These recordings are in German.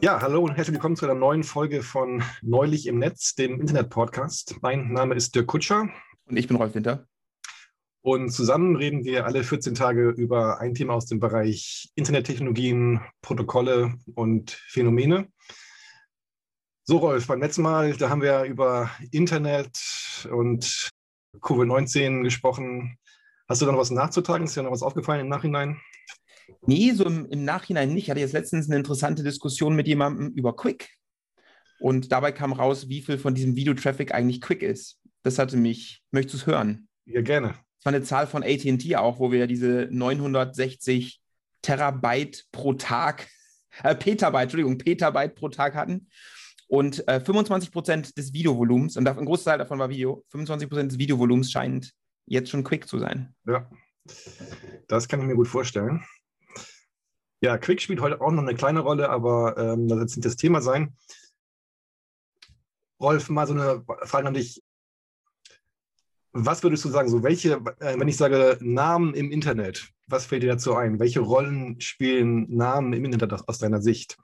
Ja, hallo und herzlich willkommen zu einer neuen Folge von Neulich im Netz, dem Internet-Podcast. Mein Name ist Dirk Kutscher. Und ich bin Rolf Winter. Und zusammen reden wir alle 14 Tage über ein Thema aus dem Bereich Internettechnologien, Protokolle und Phänomene. So, Rolf, beim letzten Mal, da haben wir über Internet und Covid-19 gesprochen. Hast du da noch was nachzutragen? Ist dir noch was aufgefallen im Nachhinein? Nee, so im, im, Nachhinein nicht. Ich hatte jetzt letztens eine interessante Diskussion mit jemandem über Quick. Und dabei kam raus, wie viel von diesem Videotraffic eigentlich Quick ist. Das hatte mich, möchtest du es hören? Ja, gerne. Das war eine Zahl von ATT auch, wo wir diese 960 Terabyte pro Tag, äh, Petabyte, Entschuldigung, Petabyte pro Tag hatten. Und äh, 25 Prozent des Videovolumens, und ein Großteil davon war Video, 25 Prozent des Videovolumens scheint jetzt schon Quick zu sein. Ja, das kann ich mir gut vorstellen. Ja, Quick spielt heute auch noch eine kleine Rolle, aber ähm, das wird nicht das Thema sein. Rolf, mal so eine Frage an dich. Was würdest du sagen, so welche, äh, wenn ich sage Namen im Internet, was fällt dir dazu ein? Welche Rollen spielen Namen im Internet aus, deiner Sicht?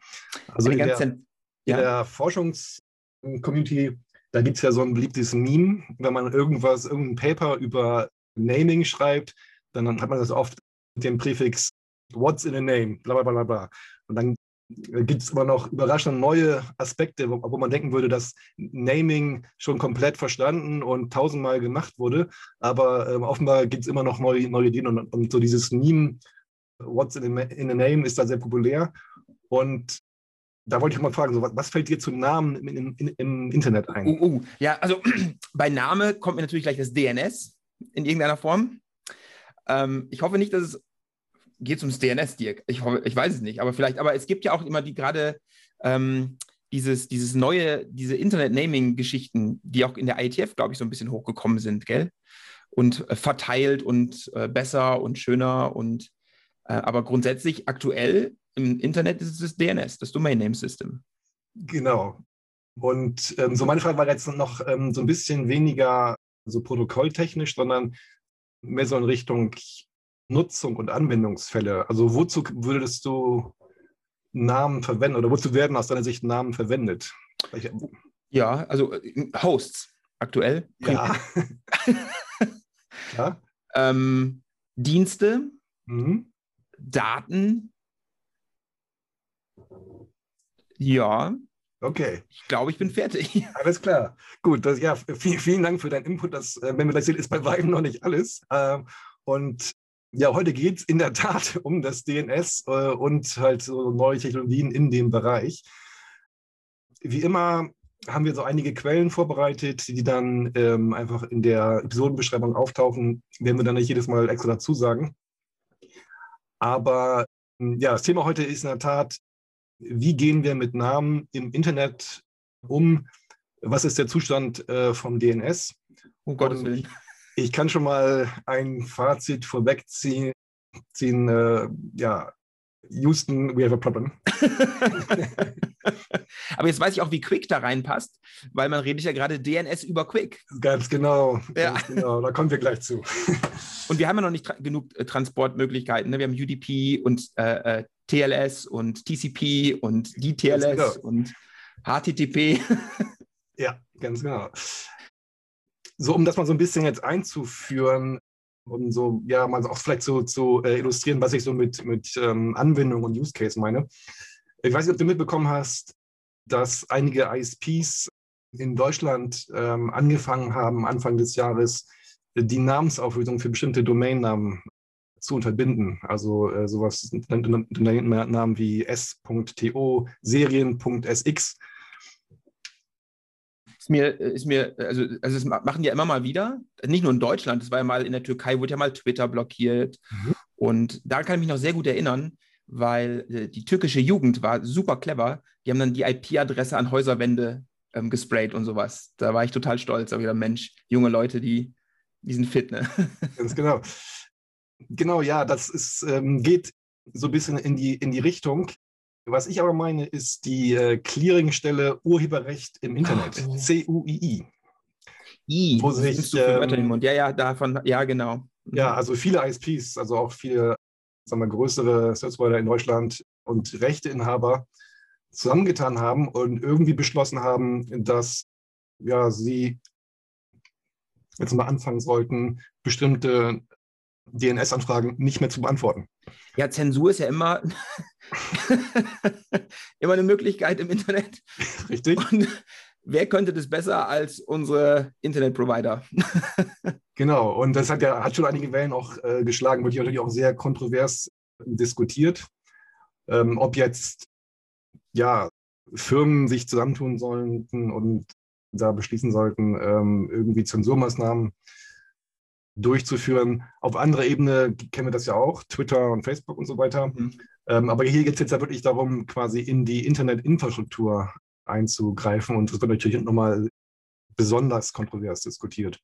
Also in der, in der Forschungscommunity, da gibt es ja so ein beliebtes Meme, wenn man irgendwas, irgendein Paper über Naming schreibt, dann hat man das oft mit dem Präfix What's in a name, bla bla bla bla. Und dann gibt es immer noch überraschend neue Aspekte, wo, wo, man denken würde, dass Naming schon komplett verstanden und tausendmal gemacht wurde. Aber ähm, offenbar gibt es immer noch neue, neue Ideen und, und, so dieses Meme, What's in a, in a name, ist da sehr populär. Und da wollte ich mal fragen, so, was, was, fällt dir zu Namen im, im, im Internet ein? Uh, uh. Ja, also bei Name kommt mir natürlich gleich das DNS in irgendeiner Form. Ähm, ich hoffe nicht, dass es geht es ums DNS, Dirk? Ich, ich weiß es nicht, aber vielleicht, aber es gibt ja auch immer die gerade ähm, dieses, dieses neue, diese Internet-Naming-Geschichten, die auch in der IETF, glaube ich, so ein bisschen hochgekommen sind, gell? Und äh, verteilt und äh, besser und schöner und äh, aber grundsätzlich aktuell im Internet ist es das DNS, das Domain Name System. Genau. Und ähm, so meine Frage war jetzt noch ähm, so ein bisschen weniger so protokolltechnisch, sondern mehr so in Richtung Nutzung und Anwendungsfälle. Also wozu würdest du Namen verwenden oder wozu werden aus deiner Sicht Namen verwendet? Ja, also äh, Hosts aktuell. Ja. ja. Ähm, Dienste, mhm. Daten. Ja. Okay. Ich glaube, ich bin fertig. Alles klar. Gut, das, ja, vielen, vielen Dank für deinen Input. Das, äh, wenn wir das sehen, ist bei weitem noch nicht alles. Ähm, und ja, heute geht es in der Tat um das DNS äh, und halt so neue Technologien in dem Bereich. Wie immer haben wir so einige Quellen vorbereitet, die dann ähm, einfach in der Episodenbeschreibung auftauchen. Werden wir dann nicht jedes Mal extra dazu sagen. Aber hm, ja, das Thema heute ist in der Tat, wie gehen wir mit Namen im Internet um? Was ist der Zustand äh, vom DNS? Um Gottes Willen. Ich kann schon mal ein Fazit vorwegziehen. Ziehen, äh, ja, Houston, we have a problem. Aber jetzt weiß ich auch, wie Quick da reinpasst, weil man redet ja gerade DNS über Quick. Ganz genau, ja. ganz genau. Da kommen wir gleich zu. und wir haben ja noch nicht tra genug äh, Transportmöglichkeiten. Ne? Wir haben UDP und äh, äh TLS und TCP und DTLS genau. und HTTP. ja, ganz genau so um das mal so ein bisschen jetzt einzuführen, um so, ja, mal auch vielleicht so zu äh, illustrieren, was ich so mit, mit ähm, Anwendung und Use Case meine. Ich weiß nicht, ob du mitbekommen hast, dass einige ISPs in Deutschland ähm, angefangen haben, Anfang des Jahres die Namensauflösung für bestimmte Domainnamen zu unterbinden. Also äh, sowas Domainnamen wie s.to, serien.sx ist mir, ist mir, also, also das machen die ja immer mal wieder. Nicht nur in Deutschland, das war ja mal in der Türkei, wurde ja mal Twitter blockiert. Mhm. Und da kann ich mich noch sehr gut erinnern, weil äh, die türkische Jugend war super clever. Die haben dann die IP-Adresse an Häuserwände ähm, gesprayt und sowas. Da war ich total stolz. Aber wieder Mensch, junge Leute, die, die sind fit, ne? Ganz genau. Genau, ja, das ist, ähm, geht so ein bisschen in die, in die Richtung. Was ich aber meine, ist die äh, Clearingstelle Urheberrecht im Internet. C-U-I-I. I, wo sich, ähm, im Mund. Ja, ja, davon, ja, genau. Ja, also viele ISPs, also auch viele sagen wir, größere Service in Deutschland und Rechteinhaber zusammengetan haben und irgendwie beschlossen haben, dass ja, sie jetzt mal anfangen sollten, bestimmte DNS-Anfragen nicht mehr zu beantworten. Ja, Zensur ist ja immer, immer eine Möglichkeit im Internet. Richtig. Und wer könnte das besser als unsere Internetprovider? genau, und das hat ja hat schon einige Wellen auch äh, geschlagen, wurde natürlich auch sehr kontrovers diskutiert, ähm, ob jetzt ja Firmen sich zusammentun sollten und da beschließen sollten, ähm, irgendwie Zensurmaßnahmen durchzuführen. Auf anderer Ebene kennen wir das ja auch, Twitter und Facebook und so weiter. Mhm. Ähm, aber hier geht es jetzt ja wirklich darum, quasi in die Internetinfrastruktur einzugreifen und das wird natürlich nochmal besonders kontrovers diskutiert.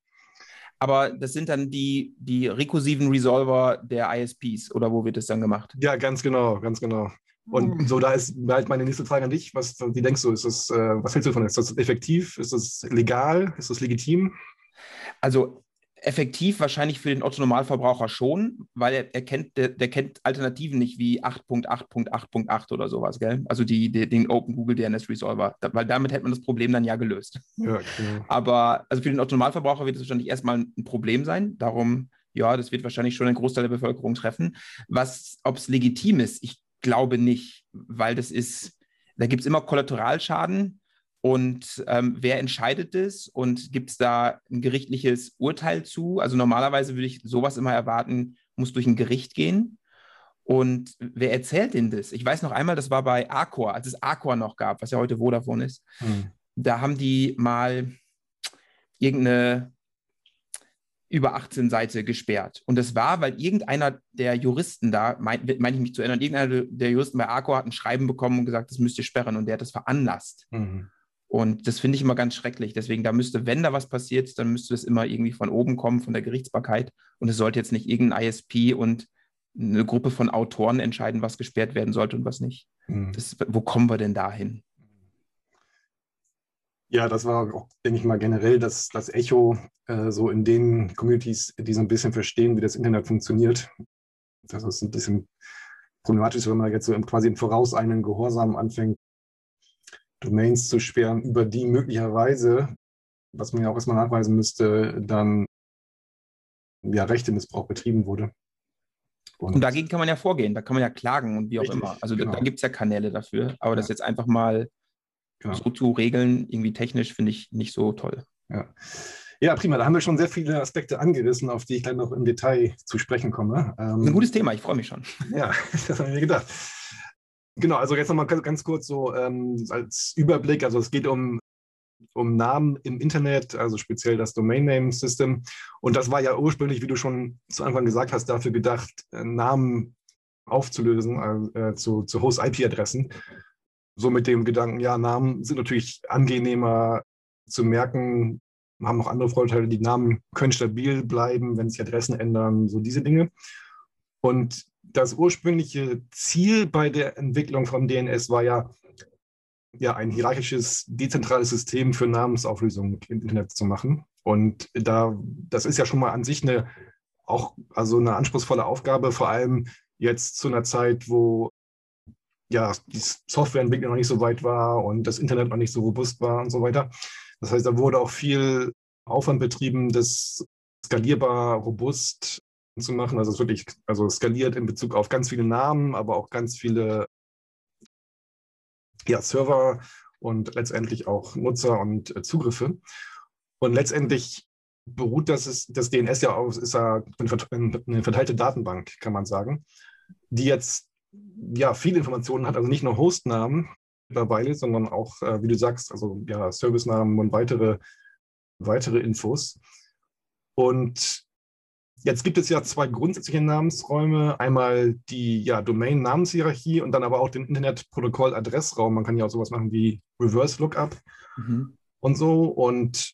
Aber das sind dann die, die rekursiven Resolver der ISPs oder wo wird das dann gemacht? Ja, ganz genau, ganz genau. Und hm. so, da ist halt meine nächste Frage an dich. Was, wie denkst du, ist das, äh, was hältst du davon? Ist das effektiv? Ist das legal? Ist das legitim? Also effektiv wahrscheinlich für den Otto-Normalverbraucher schon, weil er, er kennt, der, der, kennt Alternativen nicht wie 8.8.8.8 oder sowas, gell? Also die, die, den Open Google DNS Resolver, da, weil damit hätte man das Problem dann ja gelöst. Ja, genau. Aber also für den Otto-Normalverbraucher wird es wahrscheinlich erstmal ein Problem sein. Darum, ja, das wird wahrscheinlich schon einen Großteil der Bevölkerung treffen. Was, ob es legitim ist, ich glaube nicht, weil das ist, da gibt es immer Kollateralschaden und ähm, wer entscheidet es und gibt es da ein gerichtliches Urteil zu? Also normalerweise würde ich sowas immer erwarten, muss durch ein Gericht gehen. Und wer erzählt denn das? Ich weiß noch einmal, das war bei Arcor, als es Arcor noch gab, was ja heute Vodafone ist. Hm. Da haben die mal irgendeine über 18 Seite gesperrt. Und das war, weil irgendeiner der Juristen da, meine mein ich mich zu erinnern, irgendeiner der Juristen bei Arcor hat ein Schreiben bekommen und gesagt, das müsst ihr sperren und der hat das veranlasst. Mhm. Und das finde ich immer ganz schrecklich. Deswegen, da müsste, wenn da was passiert, dann müsste das immer irgendwie von oben kommen, von der Gerichtsbarkeit. Und es sollte jetzt nicht irgendein ISP und eine Gruppe von Autoren entscheiden, was gesperrt werden sollte und was nicht. Mhm. Das, wo kommen wir denn dahin? Ja, das war auch, denke ich mal, generell das, das Echo äh, so in den Communities, die so ein bisschen verstehen, wie das Internet funktioniert. Das ist ein bisschen problematisch, wenn man jetzt so im, quasi im Voraus einen Gehorsam anfängt, Domains zu sperren, über die möglicherweise, was man ja auch erstmal nachweisen müsste, dann ja Rechtemissbrauch betrieben wurde. Und, und, dagegen kann man ja vorgehen, da kann man ja klagen und wie auch richtig, immer. Also genau. da, da gibt es ja Kanäle dafür, aber ja. das jetzt einfach mal genau. so zu regeln, irgendwie technisch, finde ich nicht so toll. Ja. Ja, prima. Da haben wir schon sehr viele Aspekte angerissen, auf die ich dann noch im Detail zu sprechen komme. Ähm, ein gutes Thema, ich freue mich schon. Ja, das habe ich mir gedacht. Genau, also jetzt nochmal ganz kurz so ähm, als Überblick. Also es geht um, um Namen im Internet, also speziell das Domain Name System. Und das war ja ursprünglich, wie du schon zu Anfang gesagt hast, dafür gedacht, äh, Namen aufzulösen äh, zu, zu Host-IP-Adressen. So mit dem Gedanken, ja, Namen sind natürlich angenehmer zu merken, haben noch andere Vorteile. Die Namen können stabil bleiben, wenn sich Adressen ändern, so diese Dinge. Und das ursprüngliche Ziel bei der Entwicklung von DNS war ja, ja ein hierarchisches, dezentrales System für Namensauflösung im Internet zu machen. Und da, das ist ja schon mal an sich eine auch also eine anspruchsvolle Aufgabe, vor allem jetzt zu einer Zeit, wo ja die Softwareentwicklung noch nicht so weit war und das Internet noch nicht so robust war und so weiter. Das heißt, da wurde auch viel Aufwand betrieben, das skalierbar, robust zu machen. Also es wirklich also skaliert in Bezug auf ganz viele Namen, aber auch ganz viele ja, Server und letztendlich auch Nutzer und äh, Zugriffe. Und letztendlich beruht das, das DNS ja auf, ist ja eine verteilte Datenbank, kann man sagen, die jetzt ja viele Informationen hat, also nicht nur Hostnamen mittlerweile, sondern auch, äh, wie du sagst, also ja, Servicenamen und weitere, weitere Infos. Und Jetzt gibt es ja zwei grundsätzliche Namensräume. Einmal die ja, Domain-Namenshierarchie und dann aber auch den Internetprotokoll-Adressraum. Man kann ja auch sowas machen wie Reverse Lookup mhm. und so. Und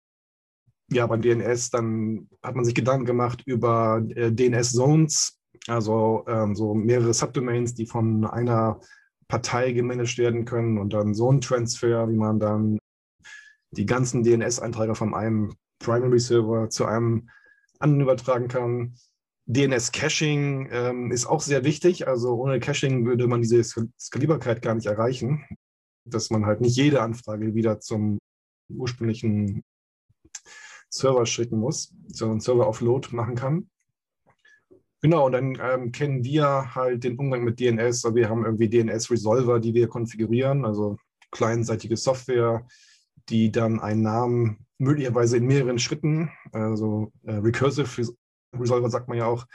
ja, beim DNS, dann hat man sich Gedanken gemacht über äh, DNS-Zones, also ähm, so mehrere Subdomains, die von einer Partei gemanagt werden können und dann Zone-Transfer, wie man dann die ganzen DNS-Einträge von einem Primary-Server zu einem anderen übertragen kann. DNS-Caching ähm, ist auch sehr wichtig. Also ohne Caching würde man diese Skalierbarkeit gar nicht erreichen. dass man halt nicht jede Anfrage wieder zum ursprünglichen Server schicken muss, sondern Server-Offload machen kann. Genau, und dann ähm, kennen wir halt den Umgang mit DNS. Also wir haben irgendwie DNS-Resolver, die wir konfigurieren, also kleinseitige Software, die dann einen Namen möglicherweise in mehreren Schritten, also äh, Recursive Resolver sagt man ja auch,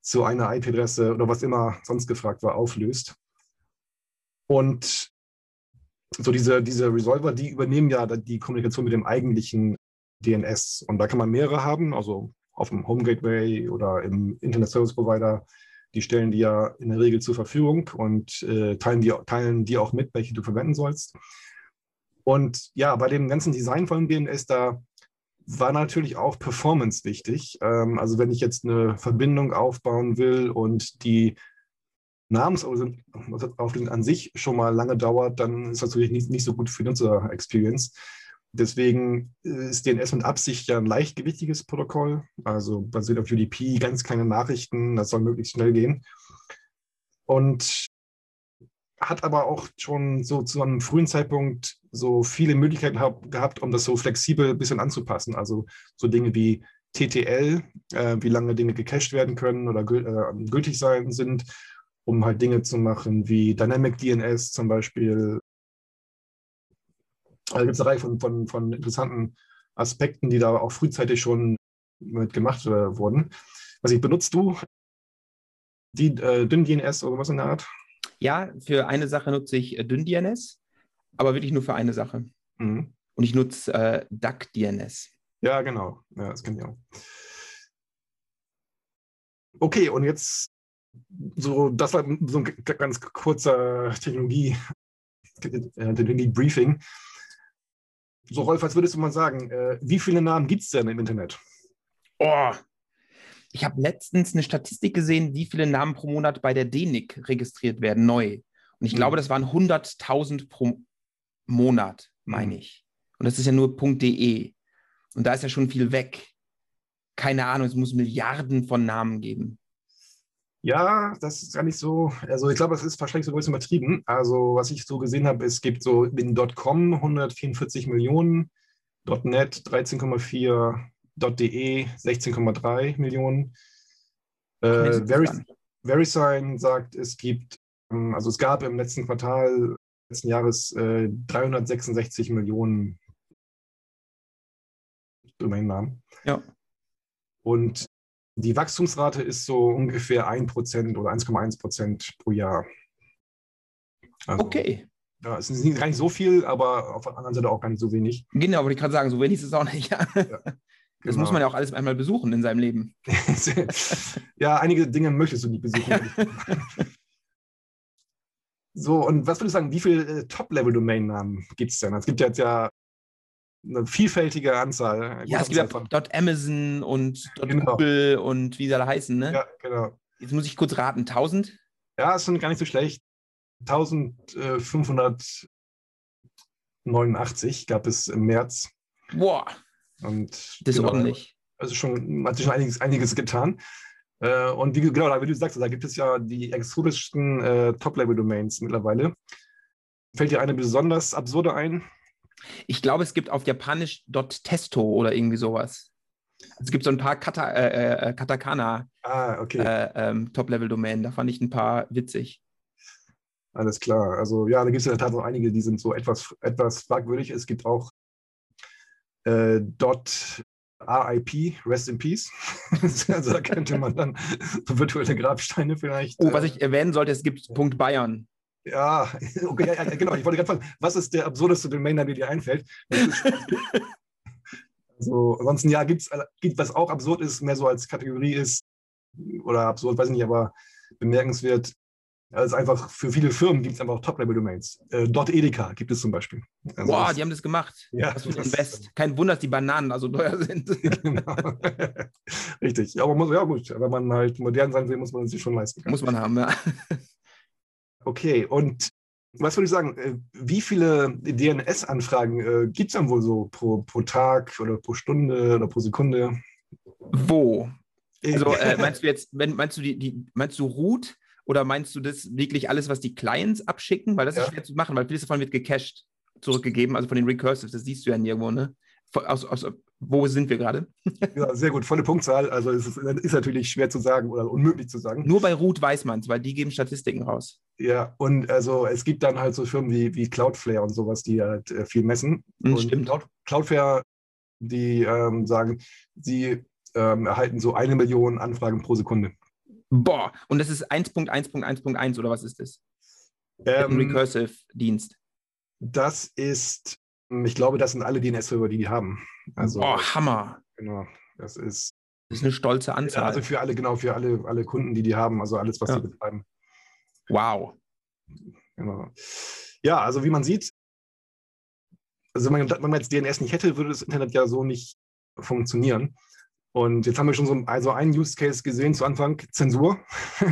zu einer IP-Adresse oder was immer sonst gefragt war, auflöst. Und so diese, diese Resolver, die übernehmen ja die Kommunikation mit dem eigentlichen DNS. Und da kann man mehrere haben, also auf dem Home Gateway oder im Internet Service Provider. Die stellen die ja in der Regel zur Verfügung und äh, teilen, die, teilen die auch mit, welche du verwenden sollst. Und ja, bei dem ganzen Design von DNS, da war natürlich auch Performance wichtig. Ähm, also wenn ich jetzt eine Verbindung aufbauen will und die Namensauflösung an sich schon mal lange dauert, dann ist das natürlich nicht, nicht so gut für die Nutzer-Experience. Deswegen ist DNS mit Absicht ja ein leichtgewichtiges Protokoll, also basiert auf UDP, ganz kleine Nachrichten, das soll möglichst schnell gehen. Und hat aber auch schon so zu einem frühen Zeitpunkt so viele Möglichkeiten hab, gehabt, um das so flexibel ein bisschen anzupassen. Also so Dinge wie TTL, äh, wie lange Dinge gecached werden können oder gül äh, gültig sein sind, um halt Dinge zu machen wie Dynamic DNS zum Beispiel. Also gibt es eine Reihe von, von, von interessanten Aspekten, die da auch frühzeitig schon mit gemacht äh, wurden. Was ich benutzt du? Die äh, DynDNS oder was in der Art? Ja, für eine Sache nutze ich äh, DynDNS, aber wirklich nur für eine Sache. Mhm. Und ich nutze äh, DuckDNS. Ja, genau. Ja, das kenne ich auch. Okay, und jetzt so, das war so ein ganz kurzer Technologie, äh, Technologie-Briefing. So, Rolf, was würdest du mal sagen? Äh, wie viele Namen gibt es denn im Internet? Oh, ich habe letztens eine Statistik gesehen, wie viele Namen pro Monat bei der DENIC registriert werden, neu. Und ich mhm. glaube, das waren 100.000 pro Monat, meine mhm. ich. Und das ist ja nur .de. Und da ist ja schon viel weg. Keine Ahnung, es muss Milliarden von Namen geben. Ja, das ist gar nicht so. Also ich glaube, es ist wahrscheinlich so ein bisschen übertrieben. Also was ich so gesehen habe, es gibt so in .com 144 Millionen, .net 13,4, .de 16,3 Millionen. Äh, VeriSign sagt, es gibt, ähm, also es gab im letzten Quartal letzten Jahres äh, 366 Millionen Domainnamen. Ja. Und die Wachstumsrate ist so ungefähr 1% oder 1,1% pro Jahr. Also, okay. Ja, es ist nicht, gar nicht so viel, aber auf der anderen Seite auch gar nicht so wenig. Genau, wollte ich gerade sagen, so wenig ist es auch nicht. Ja. ja. Das genau. muss man ja auch alles einmal besuchen in seinem Leben. ja, einige Dinge möchtest du nicht besuchen. so, und was würdest du sagen, wie viele äh, Top-Level-Domain-Namen gibt es denn? Es gibt ja jetzt ja eine vielfältige Anzahl. Ja, es gibt ja .amazon und genau. .google und wie sie alle heißen, ne? Ja, genau. Jetzt muss ich kurz raten, 1000? Ja, ist schon gar nicht so schlecht. 1589 gab es im März. Boah. Und das ist genau, ordentlich. Also schon, hat sich schon einiges, einiges getan. Äh, und wie, genau, wie du sagst, da gibt es ja die exotischsten äh, Top-Level-Domains mittlerweile. Fällt dir eine besonders absurde ein? Ich glaube, es gibt auf Japanisch .testo oder irgendwie sowas. Also es gibt so ein paar Kata, äh, äh, Katakana ah, okay. äh, ähm, Top-Level-Domänen. Da fand ich ein paar witzig. Alles klar. Also ja, da gibt es ja tatsächlich einige, die sind so etwas, etwas fragwürdig. Es gibt auch äh, dot RIP, Rest in Peace. also da könnte man dann so virtuelle Grabsteine vielleicht. Oh, was ich erwähnen sollte, es gibt Punkt Bayern. Ja, okay, ja, ja, genau. Ich wollte gerade fragen, was ist der absurdeste Domain, der dir einfällt? also, ansonsten, ja, gibt es, was auch absurd ist, mehr so als Kategorie ist, oder absurd, weiß ich nicht, aber bemerkenswert, also einfach für viele Firmen gibt es einfach Top-Level-Domains. Äh, Dot Edeka gibt es zum Beispiel. Also Boah, die haben das gemacht. Ja, das das, Invest. Kein Wunder, dass die Bananen also teuer sind. genau. Richtig. Ja, aber muss, ja gut, wenn man halt modern sein will, muss man sich schon leisten. Können. Muss man haben, ja. Okay, und was würde ich sagen, äh, wie viele DNS-Anfragen äh, gibt es dann wohl so pro, pro Tag oder pro Stunde oder pro Sekunde? Wo? Also äh, meinst du jetzt, wenn, meinst du die, die, meinst du Root Oder meinst du das wirklich alles, was die Clients abschicken? Weil das ja. ist schwer zu machen, weil vieles davon wird gecached zurückgegeben, also von den Recursives, das siehst du ja nirgendwo, ne? Aus, aus, wo sind wir gerade? ja, sehr gut, volle Punktzahl. Also es ist, ist, natürlich schwer zu sagen oder unmöglich zu sagen. Nur bei Root weiß man es, weil die geben Statistiken raus. Ja, und also es gibt dann halt so Firmen wie, wie Cloudflare und sowas, die halt äh, viel messen. Mhm, und stimmt. Cloud, Cloudflare, die ähm, sagen, sie ähm, erhalten so eine Million Anfragen pro Sekunde. Boah, und das ist 1.1.1.1 oder was ist das? Ähm, Recursive-Dienst. Das ist, ich glaube, das sind alle DNS-Server, die die haben. Also, oh, Hammer. Genau, das ist. Das ist eine stolze Anzahl. Also für alle, genau, für alle, alle Kunden, die die haben, also alles, was ja. sie betreiben. Wow. Genau. Ja, also wie man sieht, also wenn man, wenn man jetzt DNS nicht hätte, würde das Internet ja so nicht funktionieren. Und jetzt haben wir schon so also einen Use Case gesehen zu Anfang, Zensur.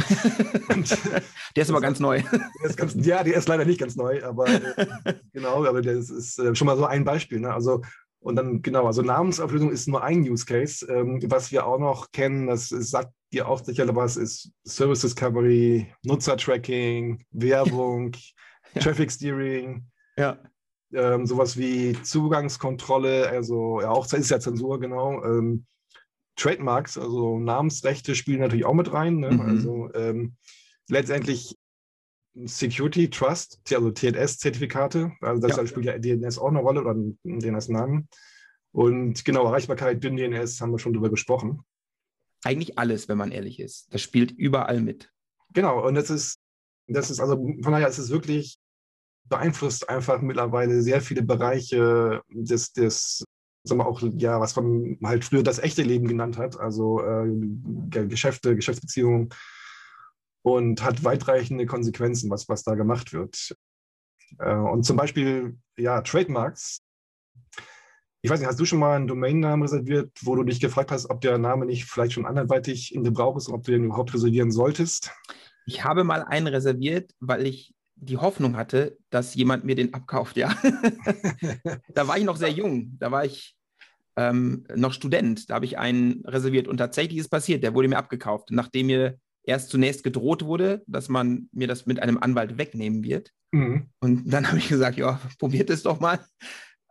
der ist aber ganz neu. Der ganz, ja, der ist leider nicht ganz neu, aber äh, genau, aber das ist äh, schon mal so ein Beispiel. Ne? Also, und dann, genau, also Namensauflösung ist nur ein Use Case. Ähm, was wir auch noch kennen, das ist, sagt dir auch sicher was, ist Service Discovery, Nutzer-Tracking, Werbung, ja. Traffic Steering. Ja. Ähm, sowas wie Zugangskontrolle, also ja, auch ist ja Zensur, genau. Ähm, Trademarks, also Namensrechte spielen natürlich auch mit rein. Ne? Mhm. Also ähm, letztendlich Security Trust, also TLS-Zertifikate, also das ja. spielt ja DNS auch eine Rolle oder DNS-Namen. Und genau, Erreichbarkeit, dünn DNS haben wir schon drüber gesprochen. Eigentlich alles, wenn man ehrlich ist. Das spielt überall mit. Genau, und das ist, das ist also von daher ist es wirklich beeinflusst einfach mittlerweile sehr viele Bereiche des, des sagen wir auch, ja, was man halt früher das echte Leben genannt hat, also äh, Geschäfte, Geschäftsbeziehungen und hat weitreichende Konsequenzen, was, was da gemacht wird. Äh, und zum Beispiel, ja, Trademarks. Ich weiß nicht, hast du schon mal einen Domainnamen reserviert, wo du dich gefragt hast, ob der Name nicht vielleicht schon anderweitig in Gebrauch ist und ob du den überhaupt reservieren solltest? Ich habe mal einen reserviert, weil ich die Hoffnung hatte, dass jemand mir den abkauft, ja. da war ich noch sehr jung. Da war ich ähm, noch Student. Da habe ich einen reserviert und tatsächlich ist passiert, der wurde mir abgekauft, nachdem mir erst zunächst gedroht wurde, dass man mir das mit einem Anwalt wegnehmen wird. Mhm. Und dann habe ich gesagt, ja, probiert es doch mal.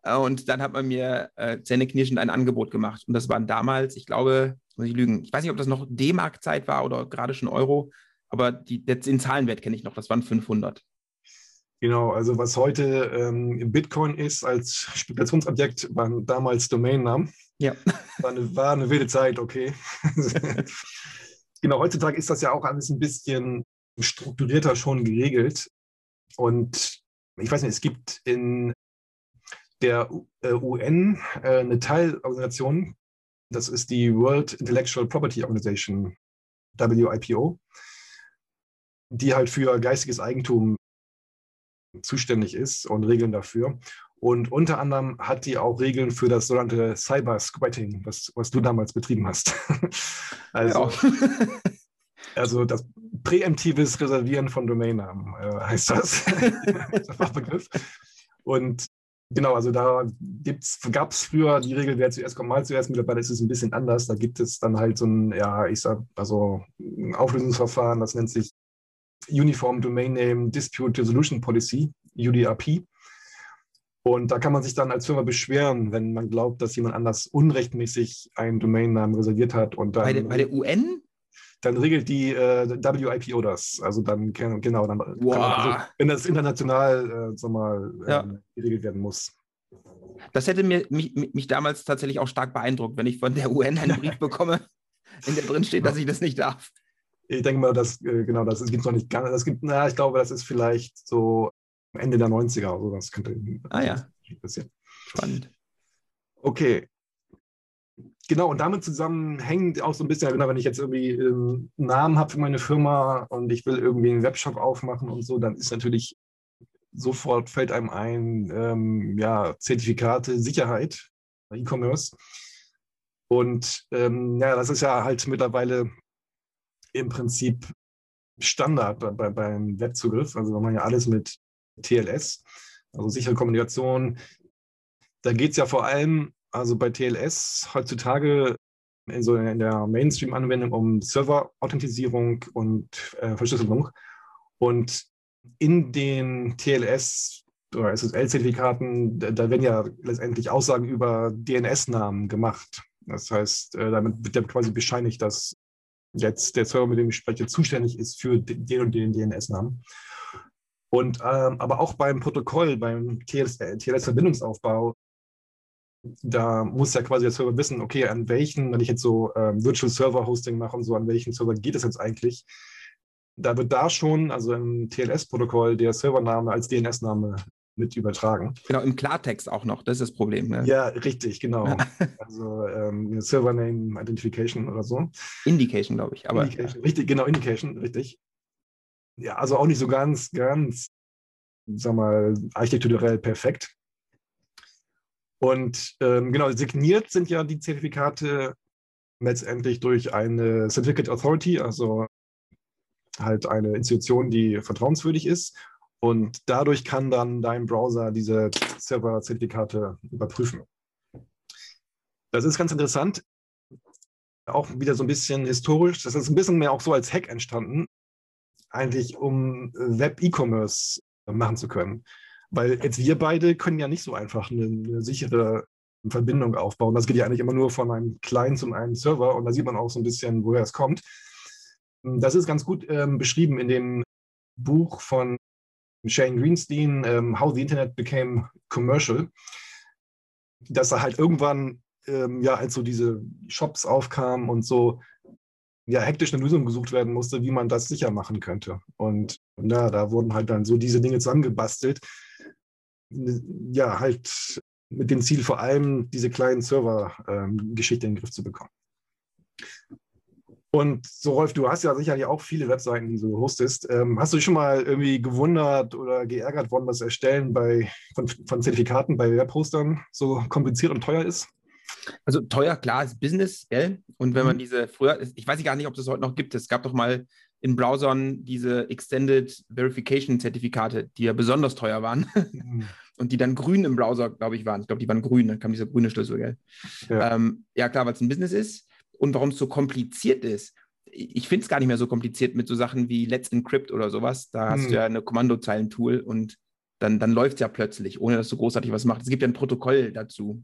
Und dann hat man mir äh, zähneknirschend ein Angebot gemacht. Und das waren damals, ich glaube, muss ich lügen, ich weiß nicht, ob das noch D-Mark-Zeit war oder gerade schon Euro, aber die, den Zahlenwert kenne ich noch, das waren 500. Genau, also was heute ähm, Bitcoin ist als Spekulationsobjekt, waren damals Domainnamen. Ja. War eine, war eine wilde Zeit, okay. genau, heutzutage ist das ja auch alles ein bisschen strukturierter schon geregelt. Und ich weiß nicht, es gibt in der äh, UN äh, eine Teilorganisation, das ist die World Intellectual Property Organization, WIPO, die halt für geistiges Eigentum zuständig ist und Regeln dafür. Und unter anderem hat die auch Regeln für das sogenannte Cyber-Squatting, was, was du damals betrieben hast. also, ja. also das präemptives Reservieren von Domainnamen äh, heißt das. der Fachbegriff. Und genau, also da gab es früher die Regel, wer zuerst kommt, mal zuerst. Mittlerweile ist es ein bisschen anders. Da gibt es dann halt so ein, ja, ich sag, also ein Auflösungsverfahren, das nennt sich Uniform Domain Name Dispute Resolution Policy, UDRP. Und da kann man sich dann als Firma beschweren, wenn man glaubt, dass jemand anders unrechtmäßig einen Domainnamen reserviert hat. Und dann, bei, der, bei der UN? Dann regelt die äh, WIPO das. Also dann, genau, dann, wow. also, wenn das international äh, sag mal, äh, ja. geregelt werden muss. Das hätte mir, mich, mich damals tatsächlich auch stark beeindruckt, wenn ich von der UN einen Brief bekomme, in der drin steht, dass ich das nicht darf. Ich denke mal, dass, äh, genau, das gibt es noch nicht ganz. Das gibt, na, ich glaube, das ist vielleicht so Ende der 90er oder so. Das könnte ah, ja. passieren. Spannend. Okay. Genau, und damit zusammenhängt auch so ein bisschen, genau, wenn ich jetzt irgendwie ähm, einen Namen habe für meine Firma und ich will irgendwie einen Webshop aufmachen und so, dann ist natürlich sofort fällt einem ein, ähm, ja, Zertifikate, Sicherheit, E-Commerce. Und ähm, ja, das ist ja halt mittlerweile im Prinzip Standard bei, beim Webzugriff. Also wir machen ja alles mit TLS, also sichere Kommunikation. Da geht es ja vor allem, also bei TLS heutzutage in, so in der Mainstream-Anwendung um Server-Authentisierung und äh, Verschlüsselung. Und in den TLS oder SSL-Zertifikaten, da, da, werden ja letztendlich Aussagen über DNS-Namen gemacht. Das heißt, äh, damit wird ja quasi bescheinigt, dass jetzt der Server, mit dem ich spreche, zuständig ist für den und den DNS-Namen. Und ähm, aber auch beim Protokoll, beim TLS-Verbindungsaufbau, da muss ja quasi der Server wissen, okay, an welchen, wenn ich jetzt so ähm, Virtual Server Hosting mache und so, an welchen Server geht es jetzt eigentlich? Da wird da schon, also im TLS-Protokoll, der Servername als DNS-Name mit übertragen. Genau, im Klartext auch noch, das ist das Problem. Ne? Ja, richtig, genau. also ähm, Server Name Identification oder so. Indication, glaube ich. Aber, Indication, richtig, genau, Indication, richtig. Ja, also auch nicht so ganz, ganz, sag mal, architekturell perfekt. Und ähm, genau, signiert sind ja die Zertifikate letztendlich durch eine Certificate Authority, also halt eine Institution, die vertrauenswürdig ist. Und dadurch kann dann dein Browser diese Server-Zertifikate überprüfen. Das ist ganz interessant. Auch wieder so ein bisschen historisch. Das ist ein bisschen mehr auch so als Hack entstanden, eigentlich um Web-E-Commerce machen zu können. Weil jetzt wir beide können ja nicht so einfach eine, eine, sichere Verbindung aufbauen. Das geht ja eigentlich immer nur von einem Client zum einen Server und da sieht man auch so ein bisschen, woher es kommt. Das ist ganz gut ähm, beschrieben in dem Buch von Shane Greenstein, ähm, How the Internet Became Commercial, dass da halt irgendwann, ähm, ja, als so diese Shops aufkamen und so, ja, hektisch eine Lösung gesucht werden musste, wie man das sicher machen könnte. Und na, da wurden halt dann so diese Dinge zusammengebastelt. Ja, halt mit dem Ziel vor allem, diese kleinen Server-Geschichte ähm, in den Griff zu bekommen. Und so, Rolf, du hast ja sicherlich auch viele Webseiten, die du hostest. Ähm, hast du dich schon mal irgendwie gewundert oder geärgert worden, dass Erstellen bei, von, von Zertifikaten bei Webhostern so kompliziert und teuer ist? Also teuer, klar, ist Business, gell? Und wenn man mhm. diese früher, ich weiß gar nicht, ob das heute noch gibt, es gab doch mal in Browsern diese Extended Verification Zertifikate, die ja besonders teuer waren mhm. und die dann grün im Browser, glaube ich, waren. Ich glaube, die waren grün, dann kam dieser grüne Schlüssel, gell? Ja, ähm, ja klar, weil es ein Business ist und warum es so kompliziert ist. Ich finde es gar nicht mehr so kompliziert mit so Sachen wie Let's Encrypt oder sowas. Da hast hm. du ja eine Kommandozeilen-Tool und dann, dann läuft es ja plötzlich, ohne dass du großartig was machst. Es gibt ja ein Protokoll dazu.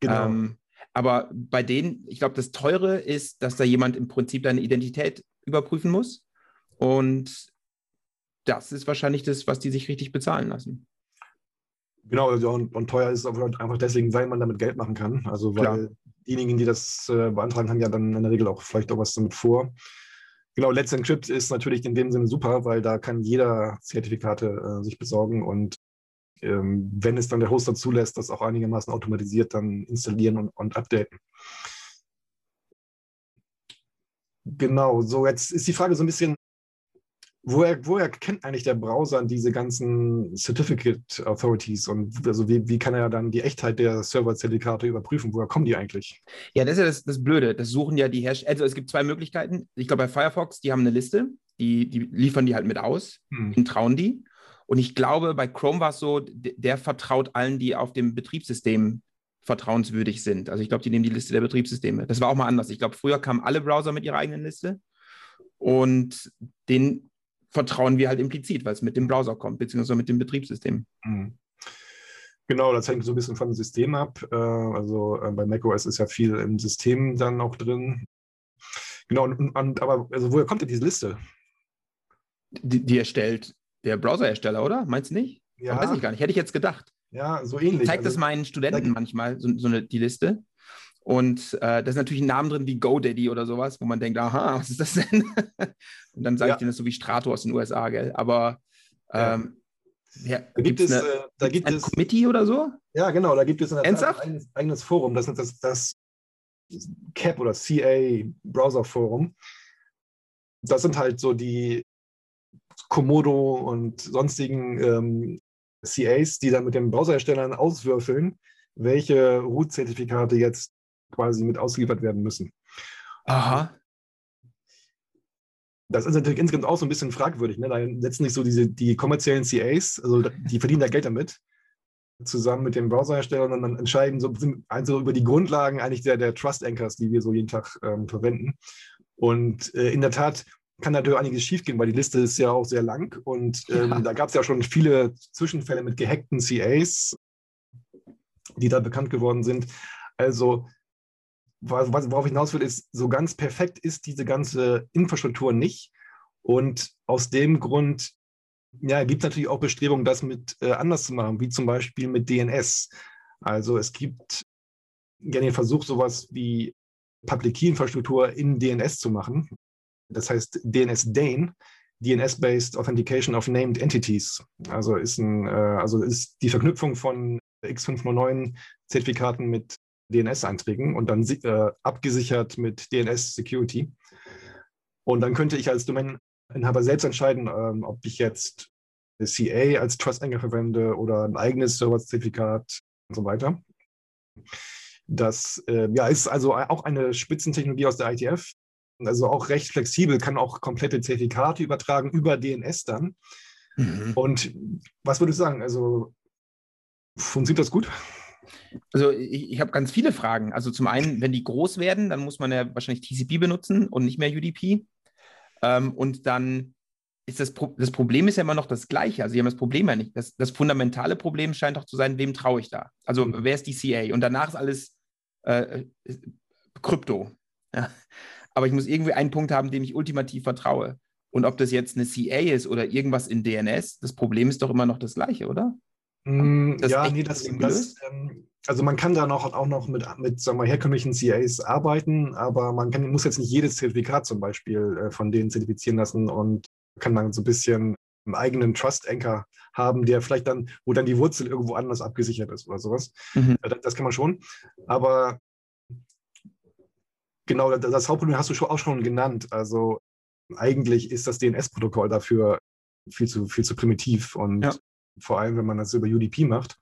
Genau. Ähm, aber bei denen, ich glaube, das Teure ist, dass da jemand im Prinzip deine Identität überprüfen muss. Und das ist wahrscheinlich das, was die sich richtig bezahlen lassen. Genau, also und, und, teuer ist es einfach deswegen, weil man damit Geld machen kann. Also weil Klar diejenigen, die das äh, beantragen, haben ja dann in der Regel auch vielleicht auch was damit vor. Genau, Let's Encrypt ist natürlich in dem Sinne super, weil da kann jeder Zertifikate äh, sich besorgen und ähm, wenn es dann der Hoster zulässt, das auch einigermaßen automatisiert dann installieren und, und updaten. Genau, so jetzt ist die Frage so ein bisschen, woher, woher kennt eigentlich der Browser diese ganzen Certificate Authorities und also wie, wie kann er dann die Echtheit der Server-Zertifikate überprüfen? Woher kommen die eigentlich? Ja, das ist ja das, das Blöde. Das suchen ja die Hersteller. Also es gibt zwei Möglichkeiten. Ich glaube, bei Firefox, die haben eine Liste, die, die liefern die halt mit aus, hm. den trauen die. Und ich glaube, bei Chrome war es so, der vertraut allen, die auf dem Betriebssystem vertrauenswürdig sind. Also ich glaube, die nehmen die Liste der Betriebssysteme. Das war auch mal anders. Ich glaube, früher kamen alle Browser mit ihrer eigenen Liste. Und den vertrauen wir halt implizit, weil es mit dem Browser kommt, beziehungsweise mit dem Betriebssystem. Mhm. Genau, das hängt so ein bisschen vom System ab. Äh, also äh, bei macOS ist ja viel im System dann auch drin. Genau, und, und, aber also woher kommt denn diese Liste? Die, die erstellt der Browserhersteller, oder? Meinst du nicht? Ja. weiß ich gar nicht. Hätte ich jetzt gedacht. Ja, so ähnlich. Zeigt also, das meinen Studenten manchmal, so, so eine, die Liste. Und äh, da ist natürlich ein Name drin wie GoDaddy oder sowas, wo man denkt, aha, was ist das denn? und dann sage ja. ich denen das so wie Strato aus den USA, gell? Aber ähm, ja. da gibt es, eine, äh, da gibt ein es, Committee oder so? Ja, genau, da gibt es ein eigenes, eigenes, Forum, das ist das, das CAP oder CA Browser Forum. Das sind halt so die Komodo und sonstigen ähm, CAs, die dann mit den Browserherstellern auswürfeln, welche Root-Zertifikate jetzt quasi mit ausgeliefert werden müssen. Aha. Das ist natürlich insgesamt auch so ein bisschen fragwürdig. Ne? Da setzen sich so diese, die kommerziellen CAs, also die verdienen da Geld damit. zusammen mit dem Browserhersteller und dann entscheiden so also über die Grundlagen eigentlich der, der Trust Anchors, die wir so jeden Tag ähm, verwenden. Und äh, in der Tat kann natürlich einiges schiefgehen, weil die Liste ist ja auch sehr lang und ähm, ja. da gab es ja schon viele Zwischenfälle mit gehackten CAs, die da bekannt geworden sind. Also worauf ich hinaus will, ist, so ganz perfekt ist diese ganze Infrastruktur nicht. Und aus dem Grund ja, gibt es natürlich auch Bestrebungen, das mit äh, anders zu machen, wie zum Beispiel mit DNS. Also es gibt gerne den Versuch, sowas wie Public Key Infrastruktur in DNS zu machen. Das heißt DNS DANE, DNS-based Authentication of Named Entities. Also ist ein, äh, also ist die Verknüpfung von X509 Zertifikaten mit DNS-Einträgen und dann äh, abgesichert mit DNS Security. Und dann könnte ich als Domain-Inhaber selbst entscheiden, ähm, ob ich jetzt CA als Trust Anchor verwende oder ein eigenes Server-Zertifikat und so weiter. Das äh, ja, ist also auch eine Spitzentechnologie aus der ITF, also auch recht flexibel, kann auch komplette Zertifikate übertragen über DNS dann. Mhm. Und was würdest du sagen? Also funktioniert das gut? Also ich, ich habe ganz viele Fragen. Also zum einen, wenn die groß werden, dann muss man ja wahrscheinlich TCP benutzen und nicht mehr UDP. Ähm, und dann ist das, Pro das Problem ist ja immer noch das gleiche. Also sie haben das Problem ja nicht. Das, das fundamentale Problem scheint doch zu sein, wem traue ich da? Also mhm. wer ist die CA? Und danach ist alles äh, Krypto. Ja. Aber ich muss irgendwie einen Punkt haben, dem ich ultimativ vertraue. Und ob das jetzt eine CA ist oder irgendwas in DNS, das Problem ist doch immer noch das gleiche, oder? Mm, ja, nee, das, das ähm, also man kann da noch, auch noch mit, mit sagen wir, herkömmlichen CAs arbeiten, aber man kann, muss jetzt nicht jedes Zertifikat zum Beispiel äh, von denen zertifizieren lassen und kann dann so ein bisschen einen eigenen Trust Anchor haben, der vielleicht dann, wo dann die Wurzel irgendwo anders abgesichert ist oder sowas. Mhm. Das, das, kann man schon. Aber genau, das Hauptproblem hast du auch schon genannt. Also eigentlich ist das DNS-Protokoll dafür viel zu, viel zu primitiv und ja vor allem wenn man das über UDP macht.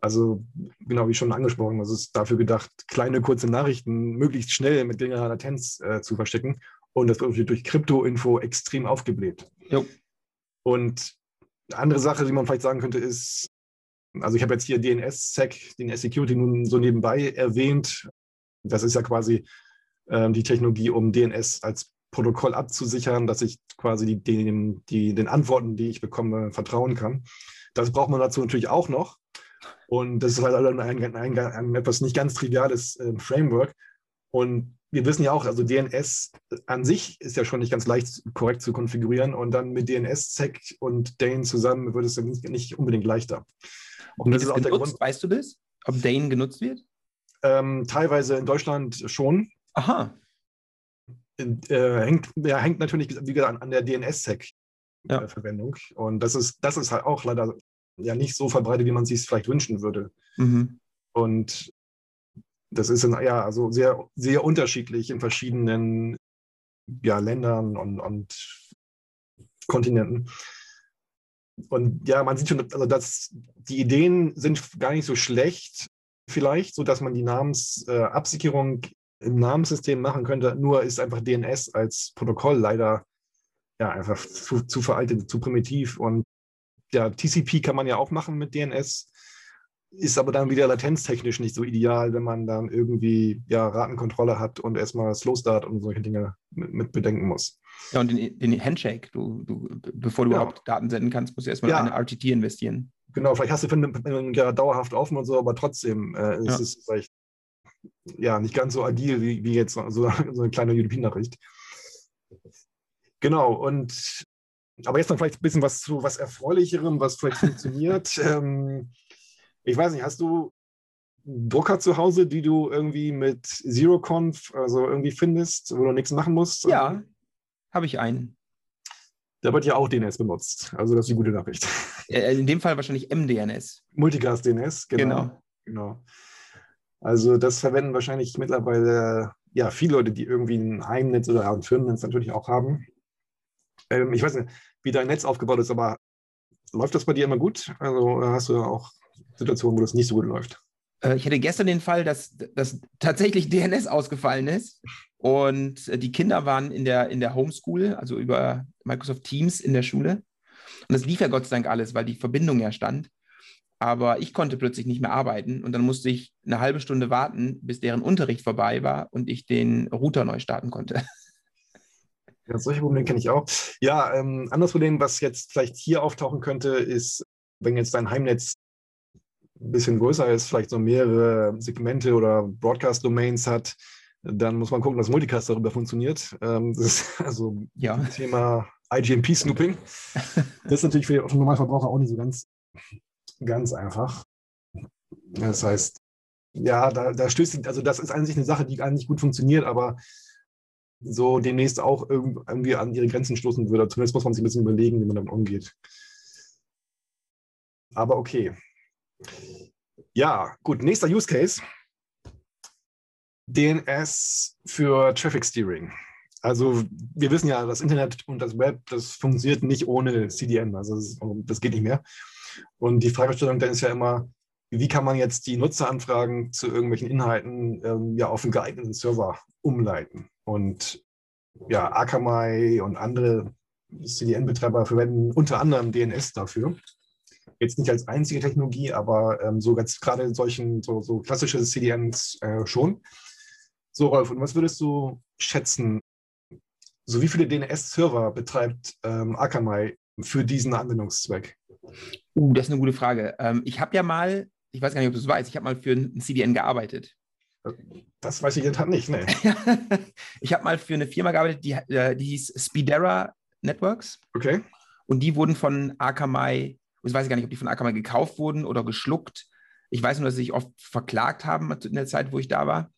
Also genau wie schon angesprochen, es ist dafür gedacht, kleine kurze Nachrichten möglichst schnell mit geringerer Latenz äh, zu verstecken. Und das wird durch Krypto-Info extrem aufgebläht. Jo. Und eine andere Sache, die man vielleicht sagen könnte, ist, also ich habe jetzt hier DNS-Sec, DNS-Security nun so nebenbei erwähnt. Das ist ja quasi ähm, die Technologie, um DNS als Protokoll abzusichern, dass ich quasi die, den, die, den Antworten, die ich bekomme, vertrauen kann. Das braucht man dazu natürlich auch noch. Und das ist halt ein, ein, ein, ein etwas nicht ganz triviales äh, Framework. Und wir wissen ja auch, also DNS an sich ist ja schon nicht ganz leicht korrekt zu konfigurieren. Und dann mit DNS-Sec und Dane zusammen wird es nicht, nicht unbedingt leichter. Und das ist auch genutzt? der Grund. Weißt du das? Ob Dane genutzt wird? Ähm, teilweise in Deutschland schon. Aha äh, hängt, ja, hängt natürlich wie gesagt, an, an der DNS-Sec-Verwendung. Ja. Und das ist, das ist halt auch leider ja nicht so verbreitet, wie man sich es vielleicht wünschen würde. Mhm. Und das ist in, ja also sehr, sehr unterschiedlich in verschiedenen ja, Ländern und, und Kontinenten. Und ja, man sieht schon, also dass die Ideen sind gar nicht so schlecht, vielleicht, sodass man die Namensabsicherung im Namenssystem machen könnte. Nur ist einfach DNS als Protokoll leider ja einfach zu, zu veraltet, zu primitiv. Und ja, TCP kann man ja auch machen mit DNS, ist aber dann wieder latenztechnisch nicht so ideal, wenn man dann irgendwie ja, Ratenkontrolle hat und erstmal Slow Start und solche Dinge mit, mit bedenken muss. Ja, und den, den Handshake, du, du, bevor du ja. überhaupt Daten senden kannst, musst du erstmal ja. eine RTT investieren. Genau, vielleicht hast du für ja dauerhaft offen und so, aber trotzdem äh, ist ja. es vielleicht ja, nicht ganz so agil wie, wie jetzt so, so eine kleine UDP-Nachricht. Genau, und aber jetzt noch vielleicht ein bisschen was zu was Erfreulicherem, was vielleicht funktioniert. ähm, ich weiß nicht, hast du Drucker zu Hause, die du irgendwie mit ZeroConf also irgendwie findest, wo du nichts machen musst? Ja, habe ich einen. Da wird ja auch DNS benutzt. Also das ist die gute Nachricht. Äh, in dem Fall wahrscheinlich MDNS. Multicast DNS, genau. Genau. genau. Also das verwenden wahrscheinlich mittlerweile ja viele Leute, die irgendwie ein Heimnetz oder ein Firmennetz natürlich auch haben. Ähm, ich weiß nicht, wie dein Netz aufgebaut ist, aber läuft das bei dir immer gut? Also hast du auch Situationen, wo das nicht so gut läuft? Äh, ich hatte gestern den Fall, dass, dass tatsächlich DNS ausgefallen ist und die Kinder waren in der, in der Homeschool, also über Microsoft Teams in der Schule. Und das lief ja Gott sei Dank alles, weil die Verbindung ja stand. Aber ich konnte plötzlich nicht mehr arbeiten und dann musste ich eine halbe Stunde warten, bis deren Unterricht vorbei war und ich den Router neu starten konnte. Ja, solche Probleme kenne ich auch. Ja, ähm, anderes Problem, was jetzt vielleicht hier auftauchen könnte, ist, wenn jetzt dein Heimnetz ein bisschen größer ist, vielleicht so mehrere Segmente oder Broadcast-Domains hat, dann muss man gucken, dass Multicast darüber funktioniert. Ähm, das ist also Ja. Thema IGMP-Snooping. Das ist natürlich für den Normalverbraucher auch nicht so ganz, ganz einfach. Das heißt, ja, da, da stößt, also das ist an sich eine Sache, die eigentlich gut funktioniert, aber so demnächst auch irgend- irgendwie an ihre Grenzen stoßen würde. Zumindest muss man sich ein bisschen überlegen, wie man damit umgeht. Aber okay. Ja, gut, nächster Use Case. DNS für Traffic Steering. Also wir wissen ja, das Internet und das Web, das funktioniert nicht ohne CDN. Also das geht nicht mehr. Und die Fragestellung dann ist ja immer, wie kann man jetzt die Nutzeranfragen zu irgendwelchen Inhalten ähm, ja auf einen geeigneten Server umleiten? Und ja, Akamai und andere CDN-Betreiber verwenden unter anderem DNS dafür. Jetzt nicht als einzige Technologie, aber ähm, so ganz gerade in solchen so, so klassische CDNs äh, schon. So, Rolf, und was würdest du schätzen? So wie viele DNS-Server betreibt ähm, Akamai für diesen Anwendungszweck? Uh, das ist eine gute Frage. Ähm, ich habe ja mal, ich weiß gar nicht, ob du es weißt, ich habe mal für ein CDN gearbeitet. Das weiß ich der Tat nicht. Nee. ich habe mal für eine Firma gearbeitet, die, äh, die hieß Speedera Networks Okay. und die wurden von Akamai, ich weiß gar nicht, ob die von Akamai gekauft wurden oder geschluckt. Ich weiß nur, dass sie sich oft verklagt haben in der Zeit, wo ich da war.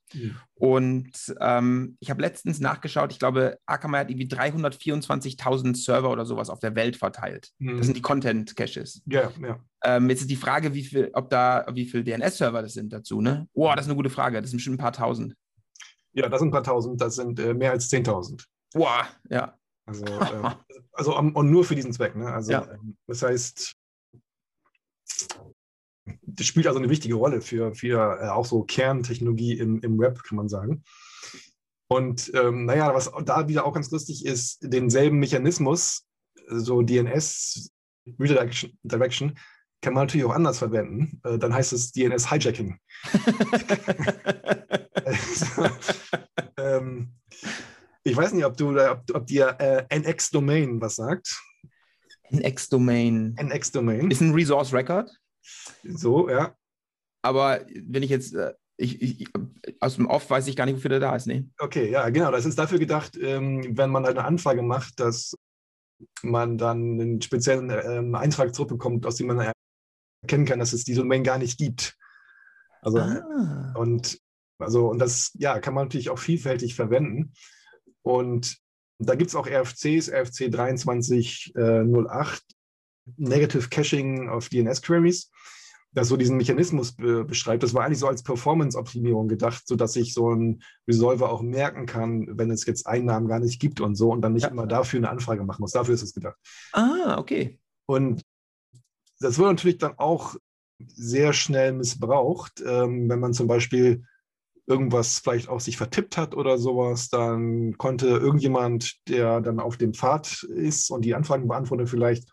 Und ähm, ich habe letztens nachgeschaut, ich glaube, Akamai hat irgendwie 324.000 Server oder sowas auf der Welt verteilt. Das sind die Content-Caches. Ja, ja. Ähm, jetzt ist die Frage, wie viel, ob da, wie viel DNS-Server das sind dazu, ne? Boah, das ist eine gute Frage. Das sind bestimmt ein paar tausend. Ja, das sind ein paar tausend, das sind äh, mehr als 10.000. Boah, ja. Also, äh, also um, und nur für diesen Zweck. Ne? Also, Ja. ähm, das heißt, das spielt also eine wichtige Rolle für, für äh, auch so Kerntechnologie im, im Web, kann man sagen. Und ähm, naja, was da wieder auch ganz lustig ist, denselben Mechanismus, so DNS Redirection Direction, kann man natürlich auch anders verwenden. Äh, dann heißt es DNS Hijacking. Also, ähm, ich weiß nicht, ob du, ob, ob dir äh, NX-Domain was sagt. NX-Domain. NX-Domain. Ist ein Resource Record, So, ja. aber wenn ich jetzt, äh, ich, ich, aus dem Off weiß ich gar nicht, wofür der da ist, ne? Okay, ja, genau. Das ist dafür gedacht, ähm, wenn man halt eine Anfrage macht, dass man dann einen speziellen ähm, Eintrag zurückbekommt, aus dem man erkennen kann, dass es die Domain gar nicht gibt. Also, Ah. Und also, und das ja, kann man natürlich auch vielfältig verwenden. Und da gibt es auch RFCs, RFC 2308, Negative Caching of DNS-Queries, das so diesen Mechanismus be beschreibt. Das war eigentlich so als Performance-Optimierung gedacht, sodass sich so ein Resolver auch merken kann, wenn es jetzt Einnahmen gar nicht gibt und so und dann nicht Ja. immer dafür eine Anfrage machen muss. Dafür ist es gedacht. ah, okay. Und das wurde natürlich dann auch sehr schnell missbraucht, ähm, wenn man zum Beispiel irgendwas vielleicht auch sich vertippt hat oder sowas, dann konnte irgendjemand, der dann auf dem Pfad ist und die Anfragen beantwortet, vielleicht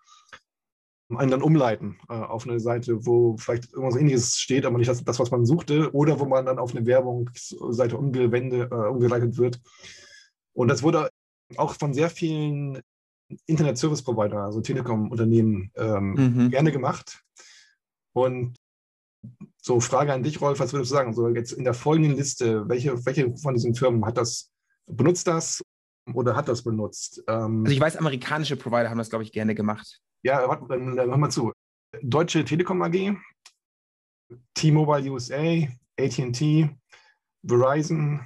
einen dann umleiten äh, auf eine Seite, wo vielleicht irgendwas ähnliches steht, aber nicht das, das, was man suchte, oder wo man dann auf eine Werbungsseite umgewende, äh, umgeleitet wird. Und das wurde auch von sehr vielen Internet-Service-Provider, also Telekom-Unternehmen, ähm, Mhm. gerne gemacht. Und so, Frage an dich, Rolf, was würdest du sagen? So jetzt in der folgenden Liste, welche, welche von diesen Firmen hat das, benutzt das oder hat das benutzt? Ähm, Also ich weiß, amerikanische Provider haben das, glaube ich, gerne gemacht. Ja, warte, dann, dann hör mal zu. Deutsche Telekom AG, T-Mobile USA, AT&T, Verizon,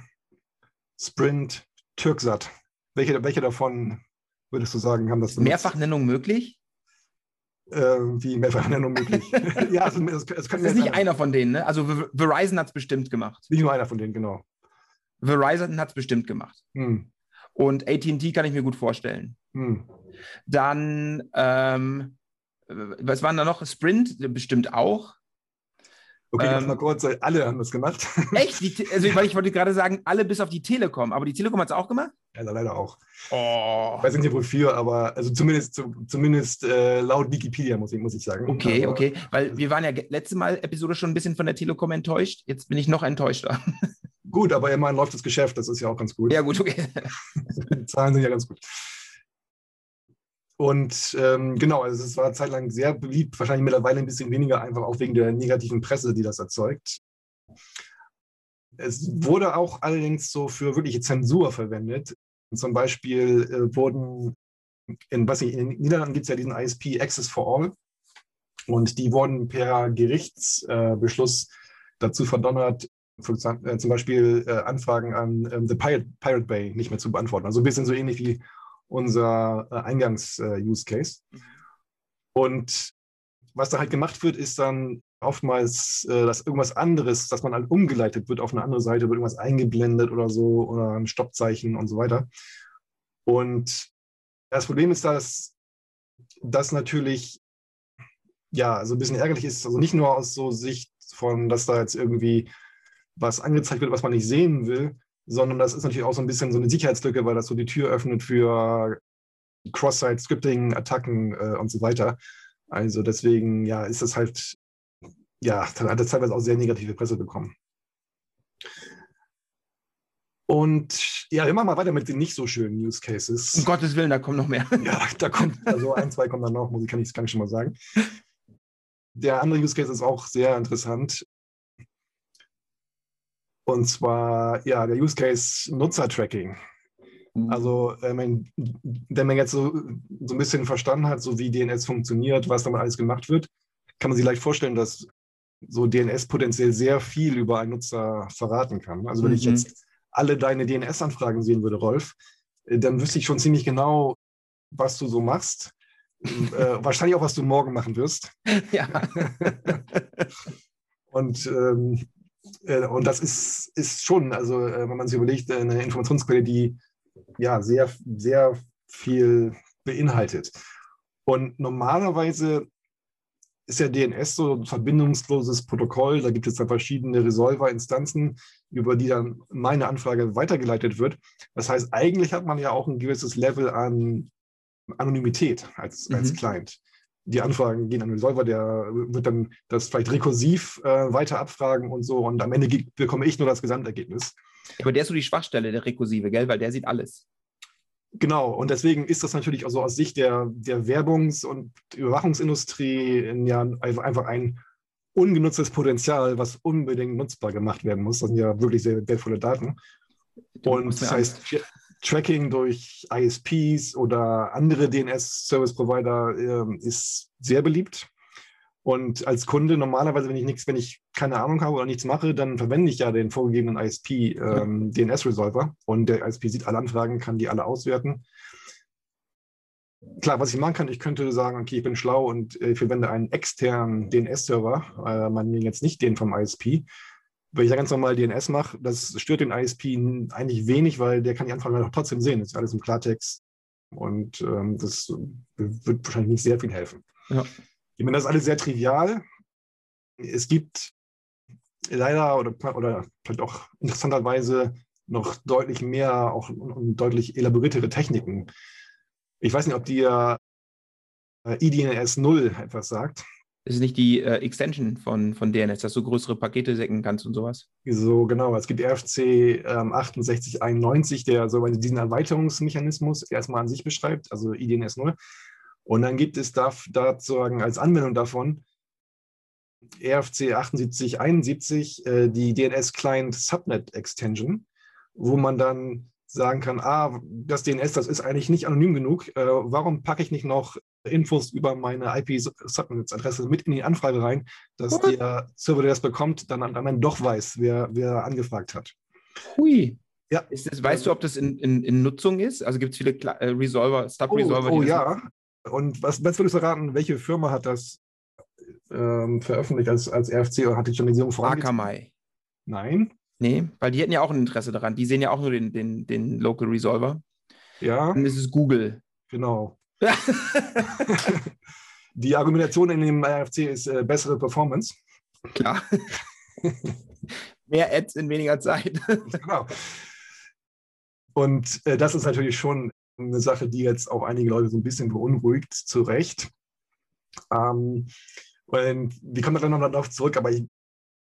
Sprint, Turksat. Welche, welche davon würdest du sagen, haben das? Mehrfachnennung möglich? Äh, wie Mehrfachnennung möglich. ja, also, es, es Das ist nicht sein. einer von denen, ne? Also Ver- Verizon hat es bestimmt gemacht. Nicht nur einer von denen, genau. Verizon hat es bestimmt gemacht. Hm. Und AT&T kann ich mir gut vorstellen. Hm. Dann, ähm, was waren da noch? Sprint bestimmt auch. Okay, Ähm, mal kurz, äh, alle haben das gemacht. Echt? Die, also, weil ich wollte gerade sagen, alle bis auf die Telekom. Aber die Telekom hat es auch gemacht? ja, leider auch. Oh. Ich weiß nicht wofür, aber also zumindest, zu, zumindest äh, laut Wikipedia muss ich, muss ich sagen. Okay, aber, okay. Weil wir waren ja letzte Mal Episode schon ein bisschen von der Telekom enttäuscht. Jetzt bin ich noch enttäuschter. Gut, aber immerhin läuft das Geschäft, das ist ja auch ganz gut. Ja, gut, okay. Die Zahlen sind ja ganz gut. Und ähm, genau, also es war zeitlang sehr beliebt, wahrscheinlich mittlerweile ein bisschen weniger, einfach auch wegen der negativen Presse, die das erzeugt. Es wurde auch allerdings so für wirkliche Zensur verwendet. Zum Beispiel äh, wurden in, was ich, in den Niederlanden gibt es ja diesen ISP Access for All. Und die wurden per Gerichtsbeschluss äh, dazu verdonnert, äh, zum Beispiel äh, Anfragen an ähm, The Pirate, Pirate Bay nicht mehr zu beantworten. Also ein bisschen so ähnlich wie unser äh, Eingangs-Use-Case. Und was da halt gemacht wird, ist dann oftmals, äh, dass irgendwas anderes, dass man halt umgeleitet wird auf eine andere Seite, wird irgendwas eingeblendet oder so oder ein Stoppzeichen und so weiter. Und das Problem ist, dass das natürlich ja so ein bisschen ärgerlich ist, also nicht nur aus so Sicht von, dass da jetzt irgendwie was angezeigt wird, was man nicht sehen will, sondern das ist natürlich auch so ein bisschen so eine Sicherheitslücke, weil das so die Tür öffnet für Cross-Site-Scripting, Attacken äh, und so weiter. Also deswegen, ja, ist das halt, ja, hat das teilweise auch sehr negative Presse bekommen. Und ja, wir machen mal weiter mit den nicht so schönen Use Um Cases. Gottes Willen, da kommt noch mehr. Ja, da kommt, also ein, zwei kommen dann noch, muss ich, kann ich, kann ich schon mal sagen. Der andere Use Case ist auch sehr interessant. Und zwar, ja, der Use Case Nutzer-Tracking. Also, äh, wenn, wenn man jetzt so, so ein bisschen verstanden hat, so wie DNS funktioniert, was damit alles gemacht wird, kann man sich leicht vorstellen, dass so DNS potenziell sehr viel über einen Nutzer verraten kann. Also, wenn ich Mhm. jetzt alle deine DNS-Anfragen sehen würde, Rolf, äh, dann wüsste ich schon ziemlich genau, was du so machst. äh, wahrscheinlich auch, was du morgen machen wirst. ja. Und, ähm, äh, und das ist, ist schon, also äh, wenn man sich überlegt, äh, eine Informationsquelle, die ja sehr, sehr viel beinhaltet. Und normalerweise ist ja DNS so ein verbindungsloses Protokoll. Da gibt es dann verschiedene Resolver-Instanzen, über die dann meine Anfrage weitergeleitet wird. Das heißt, eigentlich hat man ja auch ein gewisses Level an Anonymität als, als Mhm. Client. Die Anfragen gehen an den Resolver, der wird dann das vielleicht rekursiv äh, weiter abfragen und so. Und am Ende bekomme ich nur das Gesamtergebnis. Aber der ist so die Schwachstelle, der rekursive, gell? Weil der sieht alles. Genau, und deswegen ist das natürlich also aus Sicht der, der Werbungs- und Überwachungsindustrie in ja einfach ein ungenutztes Potenzial, was unbedingt nutzbar gemacht werden muss. Das sind ja wirklich sehr wertvolle Daten. Du Und das heißt, Tracking durch ISPs oder andere DNS-Service-Provider ähm, ist sehr beliebt. Und als Kunde normalerweise, wenn ich nichts, wenn ich keine Ahnung habe oder nichts mache, dann verwende ich ja den vorgegebenen ISP ähm, DNS-Resolver und der ISP sieht alle Anfragen, kann die alle auswerten. Klar, was ich machen kann, ich könnte sagen, okay, ich bin schlau und äh, ich verwende einen externen DNS-Server, äh, man jetzt nicht den vom ISP. Wenn ich da ganz normal DNS mache, das stört den ISP eigentlich wenig, weil der kann die Anfragen halt auch trotzdem sehen. Das ist alles im Klartext und ähm, das wird wahrscheinlich nicht sehr viel helfen. Ja. Ich meine, das ist alles sehr trivial. Es gibt leider oder, oder vielleicht auch interessanterweise noch deutlich mehr auch und- deutlich elaboriertere Techniken. Ich weiß nicht, ob dir äh, IDNS 0 etwas sagt. Ist nicht die äh, Extension von, von DNS, dass du größere Pakete säcken kannst und sowas. So genau, es gibt RFC ähm, 6891, der so diesen Erweiterungsmechanismus erstmal an sich beschreibt, also IDNS 0. Und dann gibt es da, da sozusagen als Anwendung davon RFC 7871, äh, die DNS Client Subnet Extension, wo man dann sagen kann, ah, das DNS, das ist eigentlich nicht anonym genug. Äh, warum packe ich nicht noch Infos über meine IP-Subnetz-Adresse mit in die Anfrage rein, dass What? der Server, der das bekommt, dann am Ende doch weiß, wer, wer angefragt hat. Hui. Ja. Ist das, weißt du, ob das in, in, in Nutzung ist? Also gibt es viele Kla äh, Resolver, Oh, Stub-Resolver? oh die das ja. Und was, was würdest du raten, welche Firma hat das ähm, veröffentlicht als, als RFC oder hat die Journalisierung vorangetrieben? Akamai. Nein. Nee, weil die hätten ja auch ein Interesse daran. Die sehen ja auch nur den, den, den Local Resolver. Ja, Dann ist es Google. genau. Die Argumentation in dem RFC ist äh, bessere Performance. Klar. Mehr Ads in weniger Zeit. genau. Und äh, das ist natürlich schon eine Sache, die jetzt auch einige Leute so ein bisschen beunruhigt, zu Recht. Ähm, und wir kommen dann noch darauf zurück, aber ich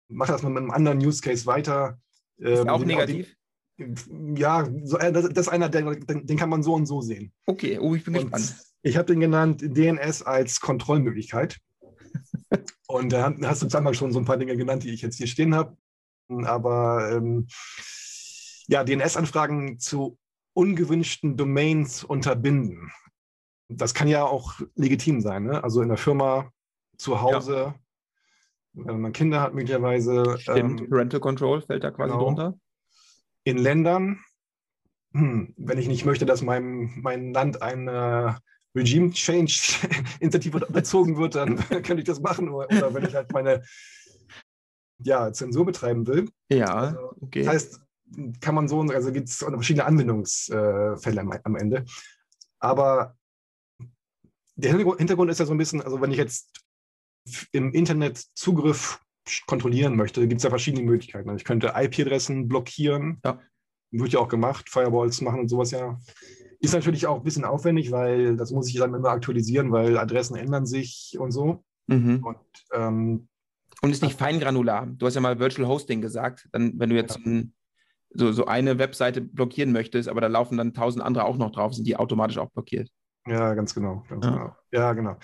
mache das mal mit einem anderen Use Case weiter. Ist ähm, auch negativ? Ja, so, äh, das, das, ist einer, der, den kann man so und so sehen. Okay, oh, ich bin und gespannt. Ich habe den genannt DNS als Kontrollmöglichkeit. und da hast du zweimal schon so ein paar Dinge genannt, die ich jetzt hier stehen habe. Aber ähm, ja, DNS-Anfragen zu ungewünschten Domains unterbinden. Das kann ja auch legitim sein, ne? also in der Firma, zu Hause, ja. wenn man Kinder hat möglicherweise. Stimmt, ähm, Parental Control fällt da quasi genau. drunter. In Ländern, hm, wenn ich nicht möchte, dass mein, mein Land eine Regime Change Initiative unterzogen wird, dann könnte ich das machen. Oder, oder wenn ich halt meine ja, Zensur betreiben will. Ja, also, okay. Das heißt, kann man so, also gibt es verschiedene Anwendungsfälle am, am Ende. Aber der Hintergrund ist ja so ein bisschen, also wenn ich jetzt im Internet Zugriff kontrollieren möchte, gibt es ja verschiedene Möglichkeiten. Ich könnte IP-Adressen blockieren. Ja. Wird ja auch gemacht, Firewalls machen und sowas ja. Ist natürlich auch ein bisschen aufwendig, weil das muss ich dann immer aktualisieren, weil Adressen ändern sich und so. Mhm. Und, ähm, und ist nicht feingranular. Du hast ja mal Virtual Hosting gesagt. Dann, wenn du jetzt ja. ein, so, so eine Webseite blockieren möchtest, aber da laufen dann tausend andere auch noch drauf, sind die automatisch auch blockiert. Ja, ganz genau. Ganz ja. genau. Ja, genau.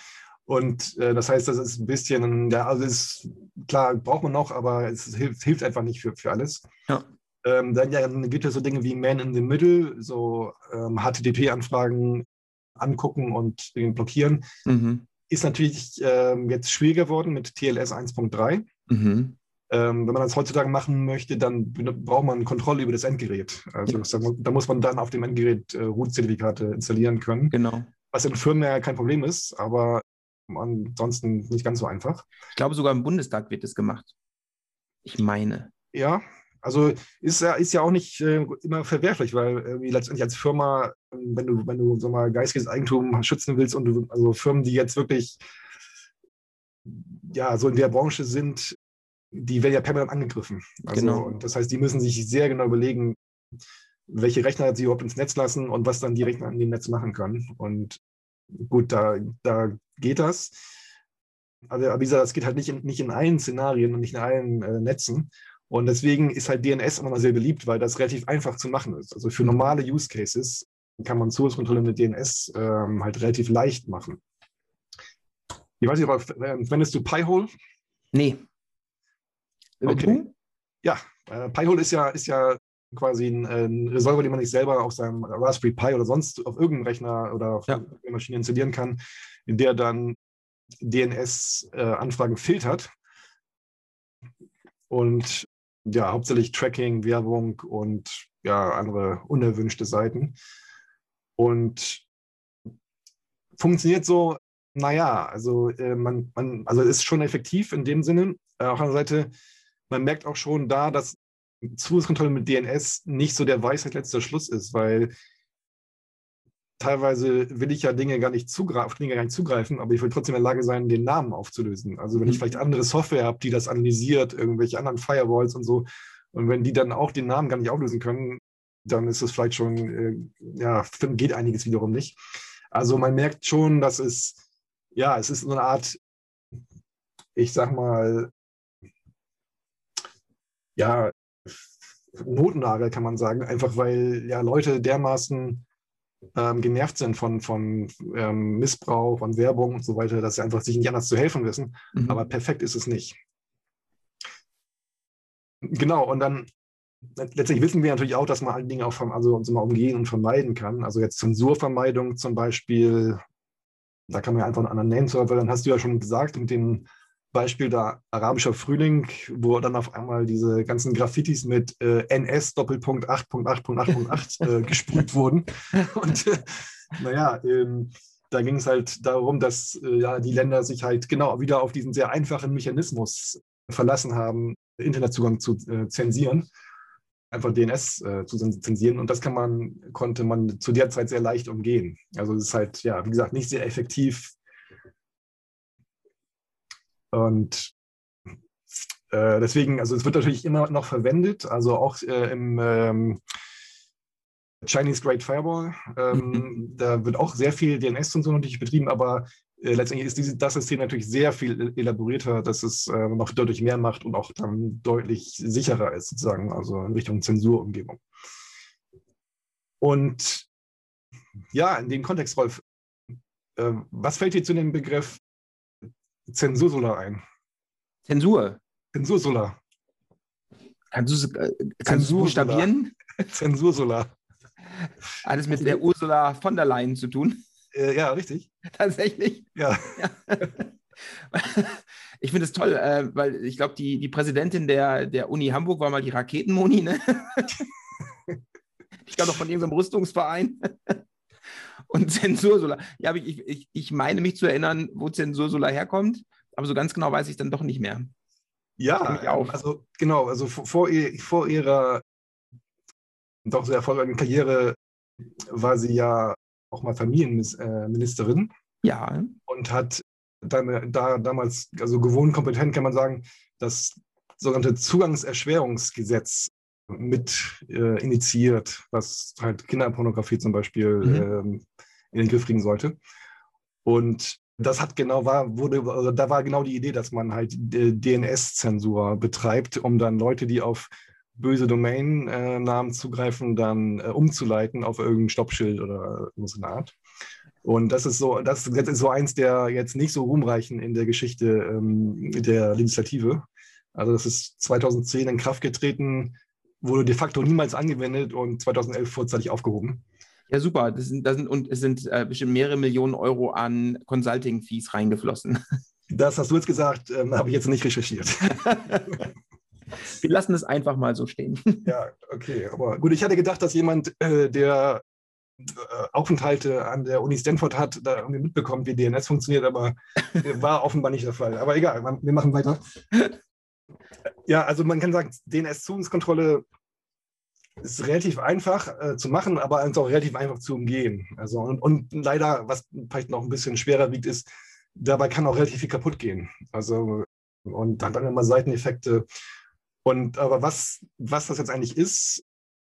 Und äh, das heißt, das ist ein bisschen, ja, also ist klar, braucht man noch, aber es hilft, hilft einfach nicht für, für alles. Ja. Ähm, dann, ja, dann gibt es so Dinge wie Man in the Middle, so ähm, HTTP-Anfragen angucken und blockieren. Mhm. Ist natürlich ähm, jetzt schwieriger geworden mit TLS 1.3. Mhm. Ähm, wenn man das heutzutage machen möchte, dann braucht man Kontrolle über das Endgerät. Also ja. das, da muss man dann auf dem Endgerät äh, Root-Zertifikate installieren können. Genau. Was in Firmen ja kein Problem ist, aber ansonsten nicht ganz so einfach. Ich glaube, sogar im Bundestag wird das gemacht. Ich meine. Ja, also ist ja, ist ja auch nicht äh, immer verwerflich, weil irgendwie letztendlich als Firma, wenn du, wenn du so mal geistiges Eigentum schützen willst und du, also Firmen, die jetzt wirklich ja so in der Branche sind, die werden ja permanent angegriffen. Also, genau. Und das heißt, die müssen sich sehr genau überlegen, welche Rechner sie überhaupt ins Netz lassen und was dann die Rechner an dem Netz machen können. Und gut, da, da geht das. Aber, aber wie gesagt, das geht halt nicht in, nicht in allen Szenarien und nicht in allen äh, Netzen. Und deswegen ist halt DNS immer noch sehr beliebt, weil das relativ einfach zu machen ist. Also für normale Use Cases kann man Zugangskontrolle mit DNS ähm, halt relativ leicht machen. Ich weiß nicht, aber verwendest du Pi-hole? Nee. Okay. Ja, äh, Pi-hole ist ja, ist ja quasi ein, ein, Resolver, den man nicht selber auf seinem Raspberry Pi oder sonst auf irgendeinem Rechner oder auf ja. einer Maschine installieren kann, in der dann DNS-Anfragen äh, filtert und ja, hauptsächlich Tracking, Werbung und ja, andere unerwünschte Seiten. Und funktioniert so, naja, also äh, man, man, also ist schon effektiv in dem Sinne. Äh, auf der Seite, man merkt auch schon da, dass Zugriffskontrolle mit DNS nicht so der Weisheit letzter Schluss ist, weil teilweise will ich ja Dinge gar nicht zugreifen, Dinge gar nicht zugreifen, aber ich will trotzdem in der Lage sein, den Namen aufzulösen. Also wenn ich mhm. vielleicht andere Software habe, die das analysiert, irgendwelche anderen Firewalls und so, und wenn die dann auch den Namen gar nicht auflösen können, dann ist es vielleicht schon, äh, ja, geht einiges wiederum nicht. Also man merkt schon, dass es, ja, es ist so eine Art, ich sag mal, ja, Notnagel kann man sagen, einfach weil ja Leute dermaßen ähm, genervt sind von, von ähm, Missbrauch, von Werbung und so weiter, dass sie einfach sich nicht anders zu helfen wissen. Mhm. Aber perfekt ist es nicht. Genau, und dann letztlich wissen wir natürlich auch, dass man alle Dinge auch also uns immer umgehen und vermeiden kann. Also jetzt Zensurvermeidung zum Beispiel, da kann man ja einfach einen anderen Name-Server, dann hast du ja schon gesagt, mit dem Beispiel da arabischer Frühling, wo dann auf einmal diese ganzen Graffitis mit äh, NS Doppelpunkt 8.8.8.8 äh, gesprüht wurden. Und äh, naja, ähm, da ging es halt darum, dass äh, ja, die Länder sich halt genau wieder auf diesen sehr einfachen Mechanismus verlassen haben, Internetzugang zu äh, zensieren, einfach DNS äh, zu zensieren. Und das kann man, konnte man zu der Zeit sehr leicht umgehen. Also es ist halt, ja, wie gesagt, nicht sehr effektiv und äh, deswegen, also es wird natürlich immer noch verwendet, also auch äh, im ähm, Chinese Great Fireball. Ähm, mhm. Da wird auch sehr viel DNS-Zensur natürlich betrieben, aber äh, letztendlich ist diese, das System natürlich sehr viel elaborierter, dass es äh, noch deutlich mehr macht und auch dann deutlich sicherer ist, sozusagen, also in Richtung Zensurumgebung. Und ja, in dem Kontext, Rolf, äh, was fällt dir zu dem Begriff Zensursolar ein? Zensur. Zensursolar. Kannst du, äh, du buchstabieren? Zensursolar. Alles mit der Ursula von der Leyen zu tun. Äh, ja, richtig. Tatsächlich? Ja. ja. Ich finde es toll, äh, weil ich glaube, die, die Präsidentin der, der Uni Hamburg war mal die Raketenmoni, ne? ich glaube doch von irgendeinem Rüstungsverein. Und Zensursolar. Ja, ich, ich, ich meine mich zu erinnern, wo Zensursolar herkommt, aber so ganz genau weiß ich dann doch nicht mehr. Ja, also genau, also vor, vor ihrer doch sehr erfolgreichen Karriere war sie ja auch mal Familienministerin. Ja. Und hat dann, da damals, also gewohnt kompetent kann man sagen, das sogenannte Zugangserschwerungsgesetz mit äh, initiiert, was halt Kinderpornografie zum Beispiel mhm. ähm, in den Griff kriegen sollte. Und das hat genau war, wurde, also da war genau die Idee, dass man halt DNS-Zensur betreibt, um dann Leute, die auf böse Domain-Namen äh, zugreifen, dann äh, umzuleiten auf irgendein Stoppschild oder so eine Art. Und das ist so, das ist so eins der jetzt nicht so ruhmreichen in der Geschichte ähm, der Legislative. Also das ist 2010 in Kraft getreten, wurde de facto niemals angewendet und 2011 vorzeitig aufgehoben. Ja, super. Das sind, das sind, und es sind äh, bestimmt mehrere Millionen Euro an Consulting-Fees reingeflossen. Das hast du jetzt gesagt, ähm, habe ich jetzt nicht recherchiert. Wir lassen es einfach mal so stehen. Ja, okay. Aber gut, ich hatte gedacht, dass jemand, äh, der äh, Aufenthalte an der Uni Stanford hat, da irgendwie mitbekommt, wie DNS funktioniert, aber war offenbar nicht der Fall. Aber egal, wir machen weiter. Ja, also man kann sagen, DNS-Zugangskontrolle ist relativ einfach äh, zu machen, aber ist auch relativ einfach zu umgehen. Also und, und, leider, was vielleicht noch ein bisschen schwerer wiegt, ist, dabei kann auch relativ viel kaputt gehen. Also und hat dann immer Seiteneffekte. Und aber was, was das jetzt eigentlich ist,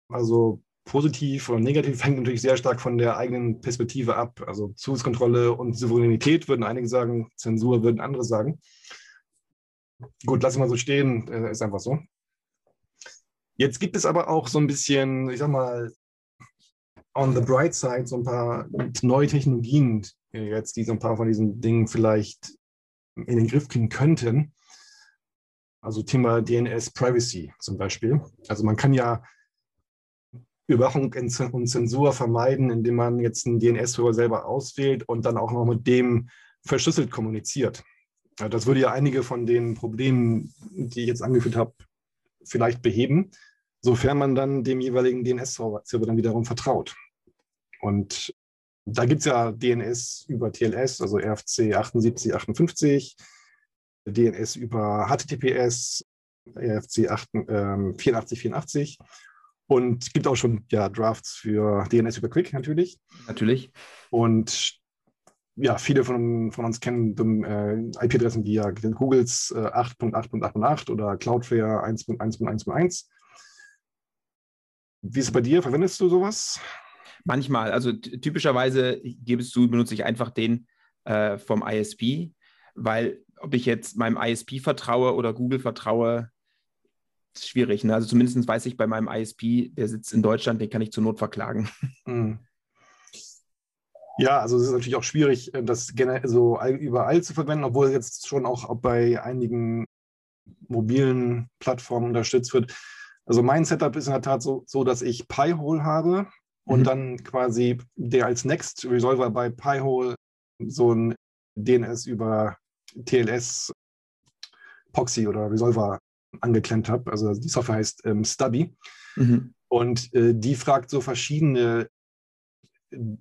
also positiv oder negativ, hängt natürlich sehr stark von der eigenen Perspektive ab. Also Zugangskontrolle und Souveränität würden einige sagen, Zensur würden andere sagen. Gut, lassen wir so stehen, äh, ist einfach so. Jetzt gibt es aber auch so ein bisschen, ich sag mal, on the bright side, so ein paar neue Technologien jetzt, die so ein paar von diesen Dingen vielleicht in den Griff kriegen könnten. Also Thema DNS Privacy zum Beispiel. Also man kann ja Überwachung und Zensur vermeiden, indem man jetzt einen DNS-Server selber auswählt und dann auch noch mit dem verschlüsselt kommuniziert. Das würde ja einige von den Problemen, die ich jetzt angeführt habe, vielleicht beheben, sofern man dann dem jeweiligen DNS-Server dann wiederum vertraut. Und da gibt es ja DNS über TLS, also RFC 7858, DNS über HTTPS, RFC 8, ähm, 8484 und gibt auch schon ja, Drafts für DNS über Quick natürlich. Natürlich. Und ja, viele von, von uns kennen äh, IP-Adressen wie ja Googles äh, 8.8.8.8 oder Cloudflare 1.1.1.1. Wie ist es bei dir? Verwendest du sowas? Manchmal. Also typischerweise gibst du, benutze ich einfach den äh, vom ISP, weil ob ich jetzt meinem ISP vertraue oder Google vertraue, ist schwierig. Ne? Also zumindest weiß ich bei meinem ISP, der sitzt in Deutschland, den kann ich zur Not verklagen. Mhm. Ja, also es ist natürlich auch schwierig, äh, das so überall zu verwenden, obwohl es jetzt schon auch bei einigen mobilen Plattformen unterstützt wird. Also mein Setup ist in der Tat so, so dass ich Pi-Hole habe und mhm. dann quasi der als Next Resolver bei Pi-Hole so ein DNS über TLS Proxy oder Resolver angeklemmt habe. Also die Software heißt ähm, Stubby. Mhm. Und äh, die fragt so verschiedene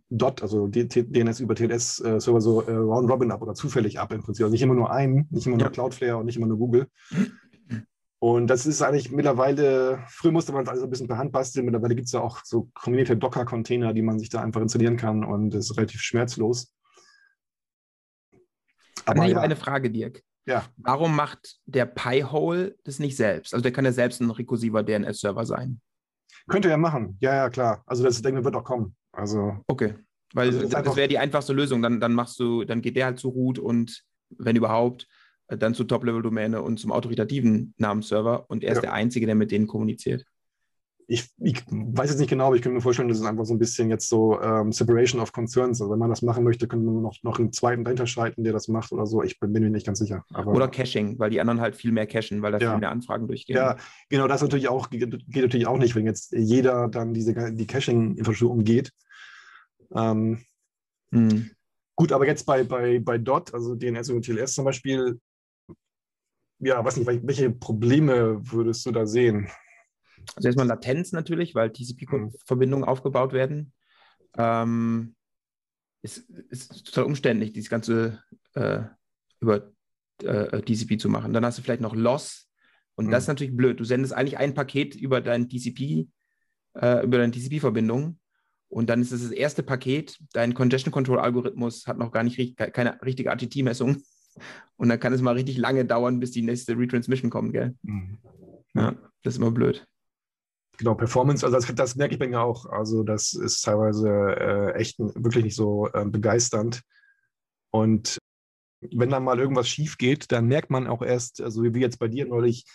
Dot, also DNS über TLS-Server äh, so äh, round robin ab oder zufällig ab im Prinzip. Also nicht immer nur einen, nicht immer nur. Cloudflare und nicht immer nur Google. Und das ist eigentlich mittlerweile, früher musste man es also ein bisschen per Hand basteln, mittlerweile gibt es ja auch so kombinierte Docker-Container, die man sich da einfach installieren kann und das ist relativ schmerzlos. Aber ich ja. eine Frage, Dirk. Ja. Warum macht der Pi-Hole das nicht selbst? Also der kann ja selbst ein rekursiver DNS-Server sein. Könnte er machen, ja, ja, klar. Also das denke ich, wird auch kommen. Also, Okay. Weil Also das ist das, wäre die einfachste Lösung. Dann, dann machst du, dann geht der halt zu Root und wenn überhaupt, äh, dann zur Top-Level-Domäne und zum autoritativen Namensserver und er ist Ja. der Einzige, der mit denen kommuniziert. Ich, ich weiß jetzt nicht genau, aber ich könnte mir vorstellen, das ist einfach so ein bisschen jetzt so ähm, Separation of Concerns. Also wenn man das machen möchte, könnte man noch, noch einen zweiten dahinter schalten, der das macht oder so. Ich bin, bin mir nicht ganz sicher. Aber, Oder Caching, weil die anderen halt viel mehr cachen, weil da Ja. viel mehr Anfragen durchgehen. Ja, genau, das natürlich auch, geht natürlich auch nicht, wenn jetzt jeder dann diese die Caching-Infrastruktur umgeht. Ähm, Hm. gut, aber jetzt bei, bei, bei DOT, also DNS und TLS zum Beispiel, ja, weiß nicht, wel- welche Probleme würdest du da sehen? Also erstmal Latenz natürlich, weil TCP-Verbindungen aufgebaut werden. Ähm, es ist total umständlich, dieses Ganze äh, über äh, TCP zu machen. Dann hast du vielleicht noch Loss und das ist Mhm. natürlich blöd. Du sendest eigentlich ein Paket über dein TCP, äh, über deine TCP-Verbindung und dann ist es das erste Paket. Dein Congestion Control Algorithmus hat noch gar nicht keine richtige RTT-Messung und dann kann es mal richtig lange dauern, bis die nächste Retransmission kommt, gell? Ja, das ist immer blöd. Genau, Performance, also das, das merke ich bei mir auch. Also das ist teilweise äh, echt wirklich nicht so ähm, begeisternd. Und wenn dann mal irgendwas schief geht, dann merkt man auch erst, also wie jetzt bei dir neulich,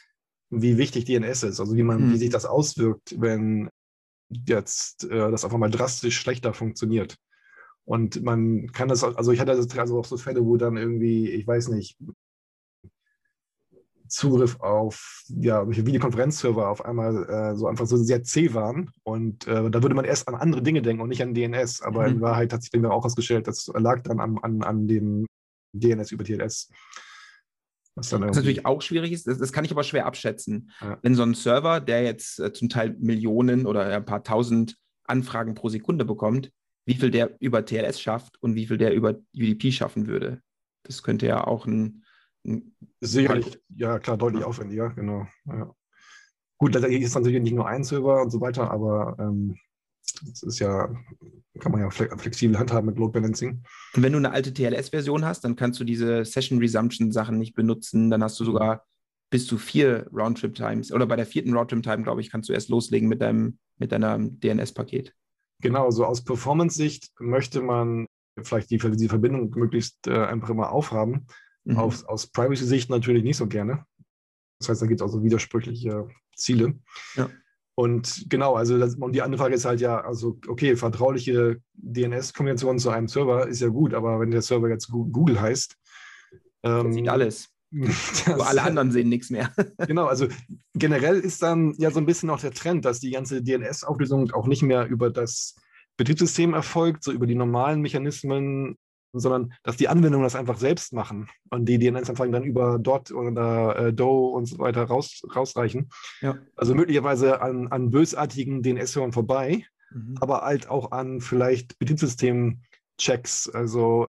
wie wichtig DNS ist, also wie man, Hm. wie sich das auswirkt, wenn jetzt äh, das einfach mal drastisch schlechter funktioniert. Und man kann das, also ich hatte also auch so Fälle, wo dann irgendwie, ich weiß nicht, Zugriff auf ja, Videokonferenzserver auf einmal äh, so einfach so sehr zäh waren. Und äh, da würde man erst an andere Dinge denken und nicht an DNS. Aber in Mhm. Wahrheit hat sich dann auch herausgestellt, das lag dann an, an, an dem DNS über TLS. Was dann Was natürlich auch schwierig ist, das, das kann ich aber schwer abschätzen. Ja. Wenn so ein Server, der jetzt äh, zum Teil Millionen oder ein paar tausend Anfragen pro Sekunde bekommt, wie viel der über TLS schafft und wie viel der über UDP schaffen würde. Das könnte ja auch ein Sicherlich, ja klar, deutlich Ja. aufwendiger, genau. Ja. Gut, letztendlich ist natürlich nicht nur ein Server und so weiter, aber ähm, das ist ja, kann man ja fle flexibel handhaben mit Load Balancing. Und wenn du eine alte TLS-Version hast, dann kannst du diese Session Resumption-Sachen nicht benutzen. Dann hast du sogar bis zu vier Roundtrip-Times. Oder bei der vierten Roundtrip-Time, glaube ich, kannst du erst loslegen mit deinem mit deinem DNS-Paket. Genau, so aus Performance-Sicht möchte man vielleicht die, die Verbindung möglichst äh, einfach immer aufhaben. Mhm. Aus, aus Privacy-Sicht natürlich nicht so gerne. Das heißt, da gibt es auch so widersprüchliche Ziele. Ja. Und genau, also das, und die andere Frage ist halt ja, also okay, vertrauliche DNS-Kommunikation zu einem Server ist ja gut, aber wenn der Server jetzt Google heißt, ähm, sieht alles. das- alle anderen sehen nichts mehr. Genau, also generell ist dann ja so ein bisschen auch der Trend, dass die ganze DNS-Auflösung auch nicht mehr über das Betriebssystem erfolgt, so über die normalen Mechanismen, sondern dass die Anwendungen das einfach selbst machen und die DNS-Anfragen dann über DOT oder äh, DO und so weiter raus, rausreichen. Ja. Also möglicherweise an, an bösartigen DNS-Servern vorbei, Mhm. aber halt auch an vielleicht Betriebssystem-Checks, also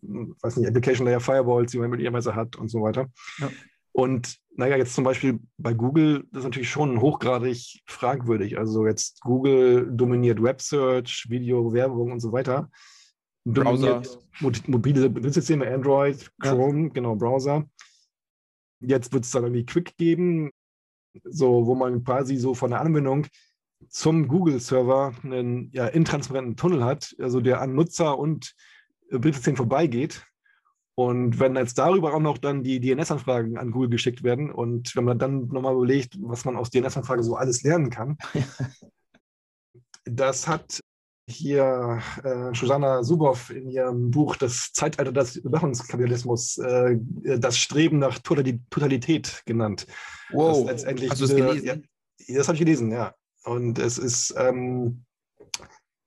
hm, weiß nicht, Application Layer Firewalls, die man möglicherweise hat und so weiter. Ja. Und naja, jetzt zum Beispiel bei Google, das ist natürlich schon hochgradig fragwürdig. Also jetzt Google dominiert Web Search, Video, Werbung und so weiter. Mo- mobile Betriebssysteme, Android, Ja. Chrome, genau, Browser. Jetzt wird es dann irgendwie Quick geben, so, wo man quasi so von der Anwendung zum Google-Server einen ja, intransparenten Tunnel hat, also der an Nutzer und äh, Betriebssystem vorbeigeht. Und wenn jetzt darüber auch noch dann die DNS-Anfragen an Google geschickt werden und wenn man dann nochmal überlegt, was man aus DNS-Anfragen so alles lernen kann, das hat hier äh, Shoshana Zuboff in ihrem Buch Das Zeitalter des Überwachungskapitalismus äh, das Streben nach Totali- Totalität genannt. Wow. Das letztendlich Hast du diese- gelesen? Ja, das habe ich gelesen, ja. Und es ist, ähm,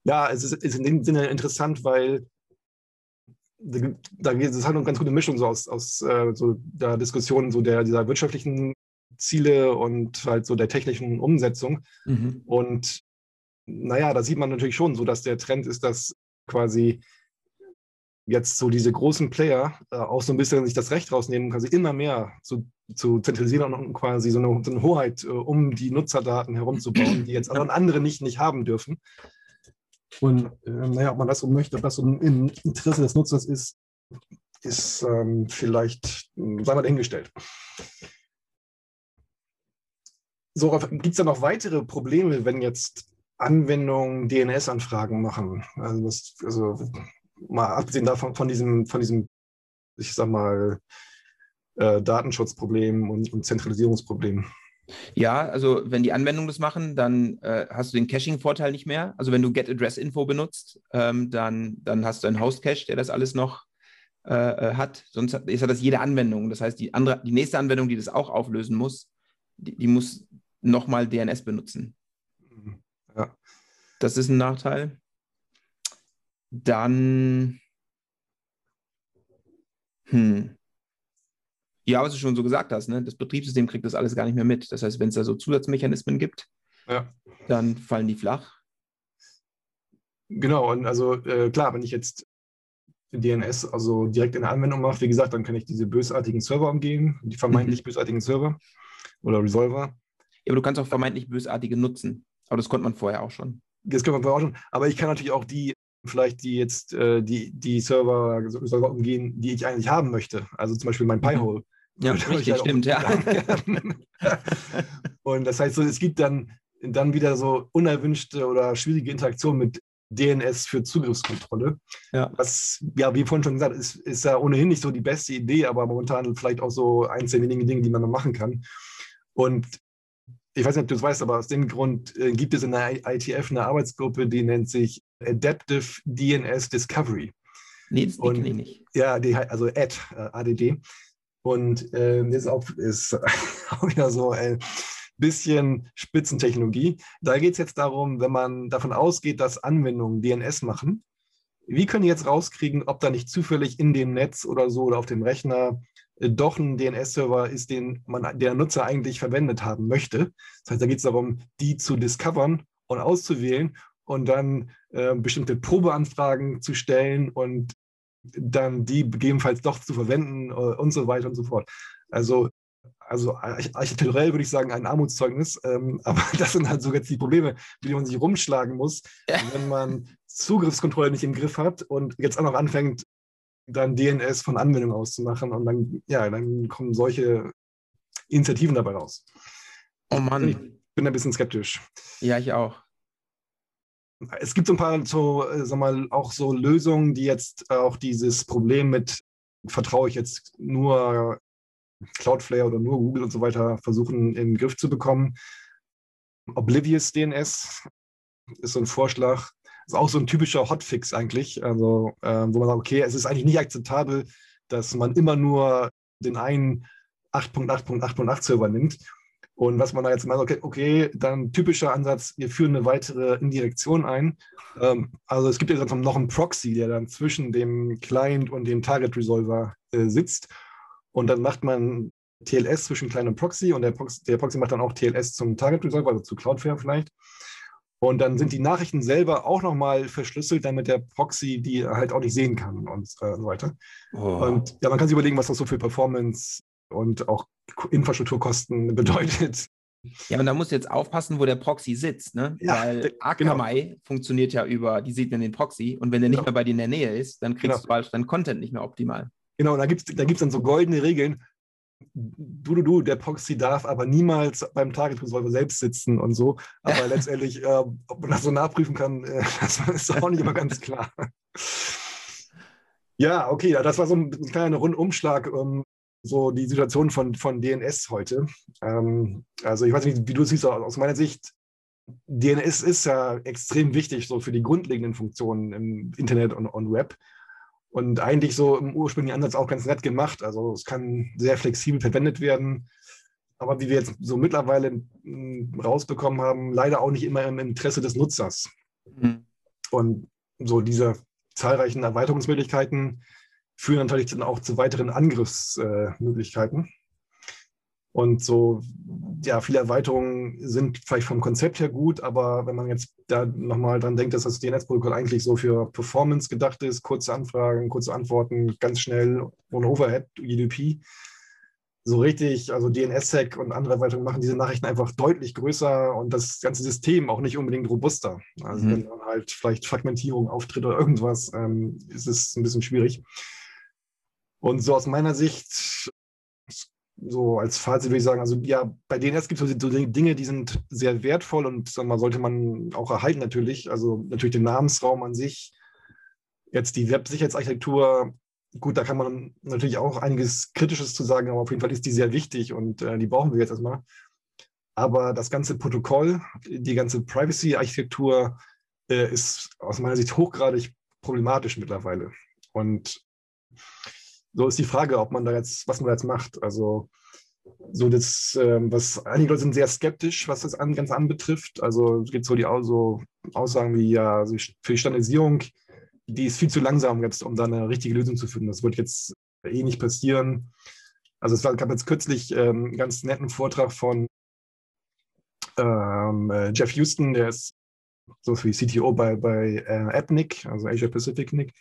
ja, es ist, ist in dem Sinne interessant, weil da es halt eine ganz gute Mischung so aus, aus äh, so der Diskussion so der, dieser wirtschaftlichen Ziele und halt so der technischen Umsetzung. Mhm. Und naja, da sieht man natürlich schon so, dass der Trend ist, dass quasi jetzt so diese großen Player äh, auch so ein bisschen sich das Recht rausnehmen, quasi immer mehr zu, zu zentralisieren und quasi so eine, so eine Hoheit äh, um die Nutzerdaten herumzubauen, die jetzt aber andere nicht, nicht haben dürfen. Und äh, naja, ob man das so möchte, ob das so im Interesse des Nutzers ist, ist ähm, vielleicht, hm, sagen wir dahingestellt. So, gibt es da noch weitere Probleme, wenn jetzt Anwendungen DNS-Anfragen machen? Also, das, also mal abgesehen davon von diesem, von diesem, ich sag mal, äh, Datenschutzproblem und, und Zentralisierungsproblem. Ja, also wenn die Anwendungen das machen, dann äh, hast du den Caching-Vorteil nicht mehr. Also wenn du Get Address Info benutzt, ähm, dann, dann hast du einen Host-Cache, der das alles noch äh, äh hat. Sonst ist ja das jede Anwendung. Das heißt, die, andere, die nächste Anwendung, die das auch auflösen muss, die, die muss nochmal DNS benutzen. Das ist ein Nachteil. Dann, hm. Ja, was du schon so gesagt hast, ne? das Betriebssystem kriegt das alles gar nicht mehr mit. Das heißt, wenn es da so Zusatzmechanismen gibt, ja. dann fallen die flach. Genau, und also äh, klar, wenn ich jetzt DNS also direkt in der Anwendung mache, wie gesagt, dann kann ich diese bösartigen Server umgehen, die vermeintlich mhm. bösartigen Server oder Resolver. Ja, aber du kannst auch vermeintlich bösartige nutzen. Aber das konnte man vorher auch schon. Das vorher auch schon. Aber ich kann natürlich auch die, vielleicht die jetzt, äh, die, die Server, Server umgehen, die ich eigentlich haben möchte. Also zum Beispiel mein mhm. Pi-Hole. Ja, richtig, halt stimmt, ja. und das heißt, so, es gibt dann, dann wieder so unerwünschte oder schwierige Interaktionen mit DNS für Zugriffskontrolle. Ja. Was, ja, wie vorhin schon gesagt, ist, ist ja ohnehin nicht so die beste Idee, aber momentan vielleicht auch so eins der wenigen Dinge, die man noch machen kann. Und ich weiß nicht, ob du es weißt, aber aus dem Grund äh, gibt es in der ITF eine Arbeitsgruppe, die nennt sich Adaptive DNS Discovery. Nee, das kenne ich nicht. Ja, die, also AD, äh, ADD. Und äh, das ist auch, ist auch wieder so ein bisschen Spitzentechnologie. Da geht es jetzt darum, wenn man davon ausgeht, dass Anwendungen DNS machen, wie können die jetzt rauskriegen, ob da nicht zufällig in dem Netz oder so oder auf dem Rechner doch ein DNS-Server ist, den man der Nutzer eigentlich verwendet haben möchte. Das heißt, da geht es darum, die zu discovern und auszuwählen und dann äh, bestimmte Probeanfragen zu stellen und dann die gegebenenfalls doch zu verwenden äh, und so weiter und so fort. Also, also architekturell würde ich sagen, ein Armutszeugnis, ähm, aber das sind halt so jetzt die Probleme, mit denen man sich rumschlagen muss, ja. wenn man Zugriffskontrolle nicht im Griff hat und jetzt auch noch anfängt, dann DNS von Anwendungen auszumachen und dann, ja, dann kommen solche Initiativen dabei raus. Oh Mann. Ich bin ein bisschen skeptisch. Ja, ich auch. Es gibt so ein paar so, äh, sag mal, auch so Lösungen, die jetzt auch dieses Problem mit, vertraue ich jetzt nur Cloudflare oder nur Google und so weiter, versuchen in den Griff zu bekommen. Oblivious DNS ist so ein Vorschlag, ist auch so ein typischer Hotfix eigentlich, also äh, wo man sagt, okay, es ist eigentlich nicht akzeptabel, dass man immer nur den einen 8.8.8.8 Server nimmt. Und was man da jetzt mal, okay, okay, dann typischer Ansatz, wir führen eine weitere Indirektion ein. Ähm, also es gibt ja dann noch einen Proxy, der dann zwischen dem Client und dem Target Resolver äh, sitzt. Und dann macht man TLS zwischen Client und Proxy und der Proxy, der Proxy macht dann auch TLS zum Target Resolver, also zu Cloudflare vielleicht. Und dann sind die Nachrichten selber auch nochmal verschlüsselt, damit der Proxy die halt auch nicht sehen kann und äh, so weiter. Oh. Und ja, man kann sich überlegen, was das so für Performance und auch Infrastrukturkosten bedeutet. Ja, und da musst du jetzt aufpassen, wo der Proxy sitzt, ne? Ja, Weil Akamai genau. funktioniert ja über, die sieht dann den Proxy und wenn der nicht genau. mehr bei dir in der Nähe ist, dann kriegst genau. du halt deinen Content nicht mehr optimal. Genau, und da gibt es da gibt's dann so goldene Regeln, du, du, du, der Proxy darf aber niemals beim Target Resolver selbst sitzen und so. Aber letztendlich, äh, ob man das so nachprüfen kann, äh, das ist auch nicht immer ganz klar. ja, okay, das war so ein kleiner Rundumschlag, um so die Situation von, von DNS heute. Ähm, also ich weiß nicht, wie du es siehst, aus meiner Sicht, DNS ist ja extrem wichtig so für die grundlegenden Funktionen im Internet und, und Web. Und eigentlich so im ursprünglichen Ansatz auch ganz nett gemacht. Also es kann sehr flexibel verwendet werden. Aber wie wir jetzt so mittlerweile hm, rausbekommen haben, leider auch nicht immer im Interesse des Nutzers. Mhm. Und so diese zahlreichen Erweiterungsmöglichkeiten führen natürlich dann auch zu weiteren Angriffsmöglichkeiten. Und so, ja, viele Erweiterungen sind vielleicht vom Konzept her gut, aber wenn man jetzt da nochmal dran denkt, dass das DNS-Protokoll eigentlich so für Performance gedacht ist, kurze Anfragen, kurze Antworten, ganz schnell, ohne Overhead, UDP, so richtig, also DNS-Sec und andere Erweiterungen machen diese Nachrichten einfach deutlich größer und das ganze System auch nicht unbedingt robuster. Also mhm. wenn dann halt vielleicht Fragmentierung auftritt oder irgendwas, ähm, ist es ein bisschen schwierig. Und so aus meiner Sicht, so als Fazit würde ich sagen, also ja, bei DNS gibt es so Dinge, die sind sehr wertvoll und sag mal, sollte man auch erhalten natürlich. Also natürlich den Namensraum an sich. Jetzt die Websicherheitsarchitektur, gut, da kann man natürlich auch einiges Kritisches zu sagen, aber auf jeden Fall ist die sehr wichtig und äh, die brauchen wir jetzt erstmal. Aber das ganze Protokoll, die ganze Privacy-Architektur äh, ist aus meiner Sicht hochgradig problematisch mittlerweile. Und so ist die Frage, ob man da jetzt, was man da jetzt macht. Also so das, äh, was einige Leute sind sehr skeptisch, was das an, ganz anbetrifft. Also es gibt so die so Aussagen wie ja, also für die Standardisierung, die ist viel zu langsam jetzt, um da eine richtige Lösung zu finden. Das wird jetzt eh nicht passieren. Also es gab jetzt kürzlich ähm, einen ganz netten Vortrag von ähm, äh, Jeff Houston, der ist so wie CTO bei, bei äh, AppNIC, also Asia Pacific NIC,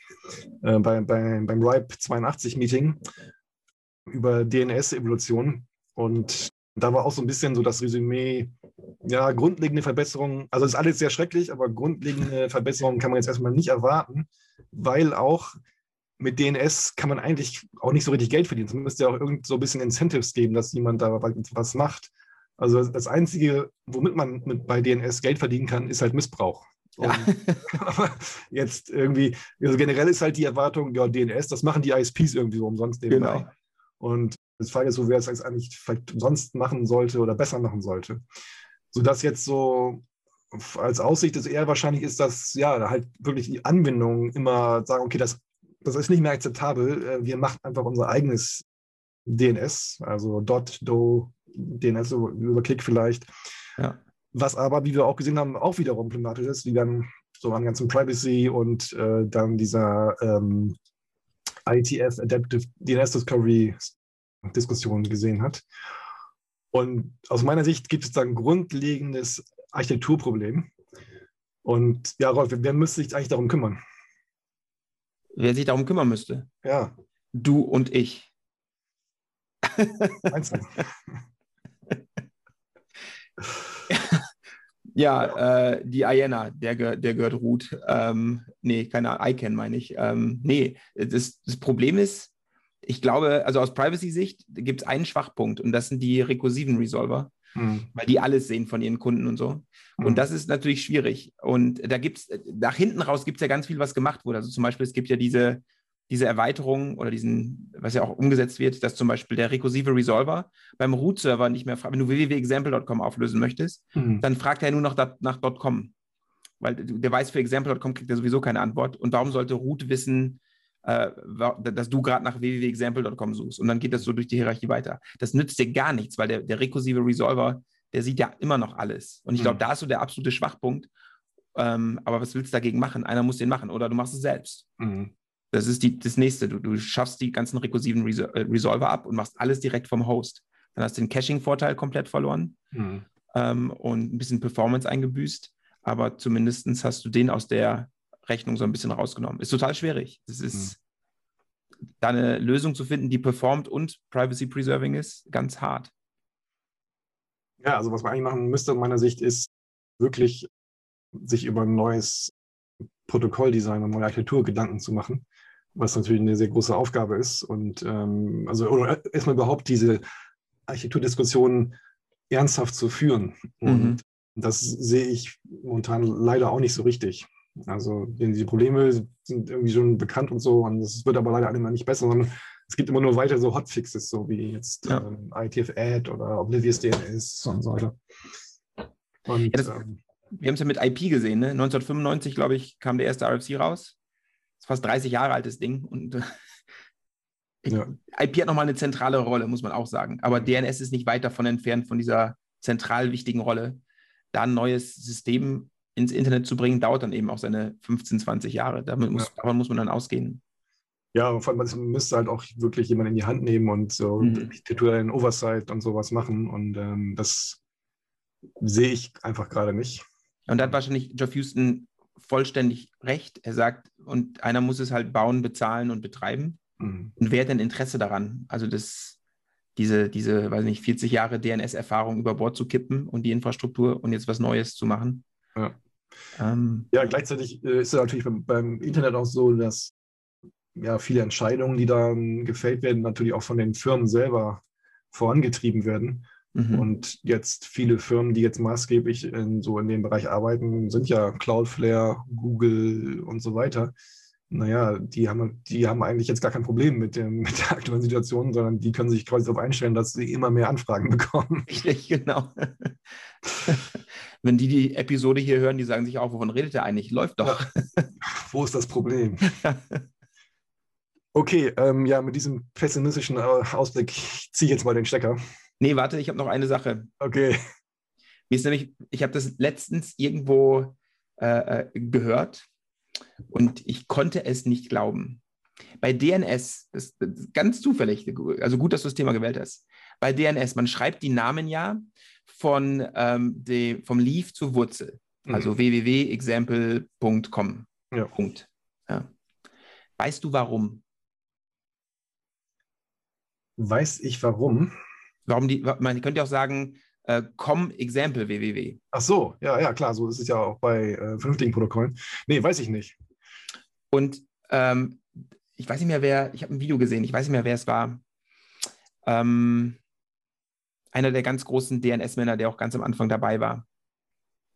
äh, bei, bei, beim RIPE 82 Meeting über DNS-Evolution. Und da war auch so ein bisschen so das Resümee, ja, grundlegende Verbesserungen, also ist alles sehr schrecklich, aber grundlegende Verbesserungen kann man jetzt erstmal nicht erwarten, weil auch mit DNS kann man eigentlich auch nicht so richtig Geld verdienen. Es müsste ja auch irgend so ein bisschen Incentives geben, dass jemand da was macht. Also das Einzige, womit man mit, bei DNS Geld verdienen kann, ist halt Missbrauch. Ja. jetzt irgendwie, also generell ist halt die Erwartung, ja, DNS, das machen die ISPs irgendwie so umsonst nebenbei. Genau. Und das Frage ist so, wer es eigentlich vielleicht umsonst machen sollte oder besser machen sollte. Sodass jetzt so als Aussicht ist eher wahrscheinlich ist, dass ja halt wirklich die Anwendungen immer sagen, okay, das, das ist nicht mehr akzeptabel. Äh, wir machen einfach unser eigenes DNS, also dot, do, DNS über Klick vielleicht. Ja. Was aber, wie wir auch gesehen haben, auch wiederum problematisch ist, wie dann so an ganzen Privacy und äh, dann dieser ähm, ITF Adaptive DNS Discovery Diskussion gesehen hat. Und aus meiner Sicht gibt es da ein grundlegendes Architekturproblem. Und ja, Rolf, wer müsste sich eigentlich darum kümmern? Wer sich darum kümmern müsste? Ja. Du und ich. Meinst du? ja, äh, die Iena, der, der gehört Ruth. Ähm, nee, keine ICANN meine ich. Ähm, nee, das, das Problem ist, ich glaube, also aus Privacy-Sicht gibt es einen Schwachpunkt und das sind die rekursiven Resolver, mhm. weil die alles sehen von ihren Kunden und so. Mhm. Und das ist natürlich schwierig. Und da gibt es, nach hinten raus gibt es ja ganz viel, was gemacht wurde. Also zum Beispiel, es gibt ja diese diese Erweiterung oder diesen, was ja auch umgesetzt wird, dass zum Beispiel der rekursive Resolver beim Root-Server nicht mehr fragt, wenn du www.example.com auflösen möchtest, mhm. dann fragt er nur noch nach .com. Weil der weiß, für example.com kriegt er sowieso keine Antwort. Und warum sollte Root wissen, äh, dass du gerade nach www.example.com suchst? Und dann geht das so durch die Hierarchie weiter. Das nützt dir gar nichts, weil der, der rekursive Resolver, der sieht ja immer noch alles. Und ich glaube, mhm. da ist so der absolute Schwachpunkt. Ähm, aber was willst du dagegen machen? Einer muss den machen oder du machst es selbst. Mhm. Das ist die, das nächste. Du, du schaffst die ganzen rekursiven Resol äh, Resolver ab und machst alles direkt vom Host. Dann hast du den Caching-Vorteil komplett verloren mhm. ähm, und ein bisschen Performance eingebüßt. Aber zumindest hast du den aus der Rechnung so ein bisschen rausgenommen. Ist total schwierig. Es ist mhm. da eine Lösung zu finden, die performt und privacy preserving ist, ganz hart. Ja, also was man eigentlich machen müsste, aus meiner Sicht, ist wirklich sich über ein neues Protokolldesign und neue Architektur Gedanken zu machen was natürlich eine sehr große Aufgabe ist. Und ähm, also oder erstmal überhaupt diese Architekturdiskussion ernsthaft zu führen. Und mhm. das sehe ich momentan leider auch nicht so richtig. Also diese Probleme sind irgendwie schon bekannt und so, und es wird aber leider immer nicht besser, sondern es gibt immer nur weiter so Hotfixes, so wie jetzt ja. ähm, ITF-Ad oder Oblivious DNS und so weiter. Und, ja, das, ähm, wir haben es ja mit IP gesehen, ne? 1995, glaube ich, kam der erste RFC raus ist fast 30 Jahre altes Ding und ja. IP hat nochmal eine zentrale Rolle, muss man auch sagen. Aber DNS ist nicht weit davon entfernt, von dieser zentral wichtigen Rolle. Da ein neues System ins Internet zu bringen, dauert dann eben auch seine 15, 20 Jahre. Damit muss, ja. Davon muss man dann ausgehen. Ja, vor allem, man müsste halt auch wirklich jemand in die Hand nehmen und so mhm. Oversight und sowas machen. Und ähm, das sehe ich einfach gerade nicht. Und da hat wahrscheinlich Geoff Houston vollständig recht. Er sagt, und einer muss es halt bauen, bezahlen und betreiben. Mhm. Und wer hat denn Interesse daran? Also das, diese, diese, weiß nicht, 40 Jahre DNS-Erfahrung über Bord zu kippen und die Infrastruktur und jetzt was Neues zu machen. Ja, ähm, ja gleichzeitig äh, ist es natürlich beim, beim, Internet auch so, dass ja, viele Entscheidungen, die dann gefällt werden, natürlich auch von den Firmen selber vorangetrieben werden. Mhm. Und jetzt viele Firmen, die jetzt maßgeblich in, so in dem Bereich arbeiten, sind ja Cloudflare, Google und so weiter. Naja, die haben, die haben eigentlich jetzt gar kein Problem mit, dem, mit der aktuellen Situation, sondern die können sich quasi darauf einstellen, dass sie immer mehr Anfragen bekommen. Richtig, genau. Wenn die die Episode hier hören, die sagen sich auch, wovon redet er eigentlich? Läuft doch. Ja. Wo ist das Problem? Okay, ähm, ja, mit diesem pessimistischen äh, Ausblick ziehe ich jetzt mal den Stecker. Nee, warte, ich habe noch eine Sache. Okay. Mir ist nämlich, ich habe das letztens irgendwo äh, äh gehört und ich konnte es nicht glauben. Bei DNS, das, das ist ganz zufällig, also gut, dass du das Thema gewählt hast. Bei DNS, man schreibt die Namen ja von, ähm, de, vom Leaf zur Wurzel, also mhm. www.example.com. Ja. Punkt. Ja. Weißt du warum? Weiß ich warum? Warum die, man könnte auch sagen, äh, com example www. Ach so, ja, ja, klar, so ist es ja auch bei äh, vernünftigen Protokollen. Nee, weiß ich nicht. Und ähm, ich weiß nicht mehr, wer, ich habe ein Video gesehen, ich weiß nicht mehr, wer es war. Ähm, einer der ganz großen DNS-Männer, der auch ganz am Anfang dabei war.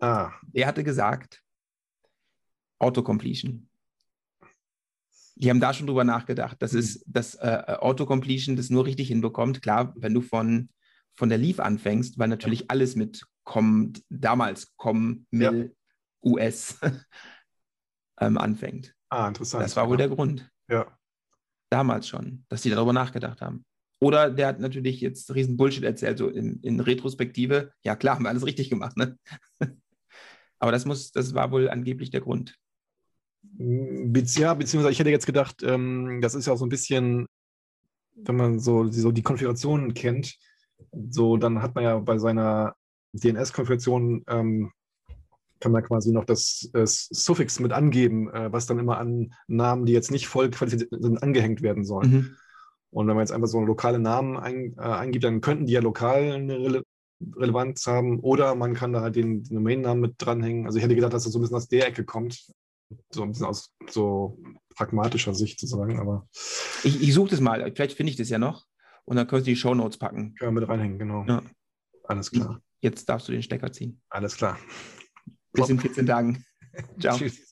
Ah. Der hatte gesagt, Autocompletion. Die haben da schon drüber nachgedacht. Das mhm. ist, dass äh, Autocompletion das nur richtig hinbekommt. Klar, wenn du von, von der Leaf anfängst, weil natürlich ja. alles mit com, damals com, mil, ja. US ähm, anfängt. Ah, interessant. Das war wohl der Grund. Ja. Damals schon, dass die darüber nachgedacht haben. Oder der hat natürlich jetzt riesen Bullshit erzählt, so in, in Retrospektive. Ja, klar, haben wir alles richtig gemacht, ne? Aber das muss, das war wohl angeblich der Grund. Ja, beziehungsweise ich hätte jetzt gedacht, ähm, das ist ja auch so ein bisschen, wenn man so, so die Konfigurationen kennt, so dann hat man ja bei seiner DNS-Konfiguration ähm, kann man quasi noch das, das Suffix mit angeben, äh, was dann immer an Namen, die jetzt nicht voll qualifiziert sind, angehängt werden sollen. Mhm. Und wenn man jetzt einfach so lokale Namen ein, äh, eingibt, dann könnten die ja lokal eine Rele Relevanz haben oder man kann da halt den, den Domain-Namen mit dranhängen. Also ich hätte gedacht, dass das so ein bisschen aus der Ecke kommt, so ein bisschen aus so pragmatischer Sicht zu sagen, aber. Ich, ich suche das mal, vielleicht finde ich das ja noch und dann könntest du die Show Notes packen. Können wir mit reinhängen, genau. Ja. Alles klar. Jetzt darfst du den Stecker ziehen. Alles klar. Bis in 14 Tagen. Ciao. Tschüss.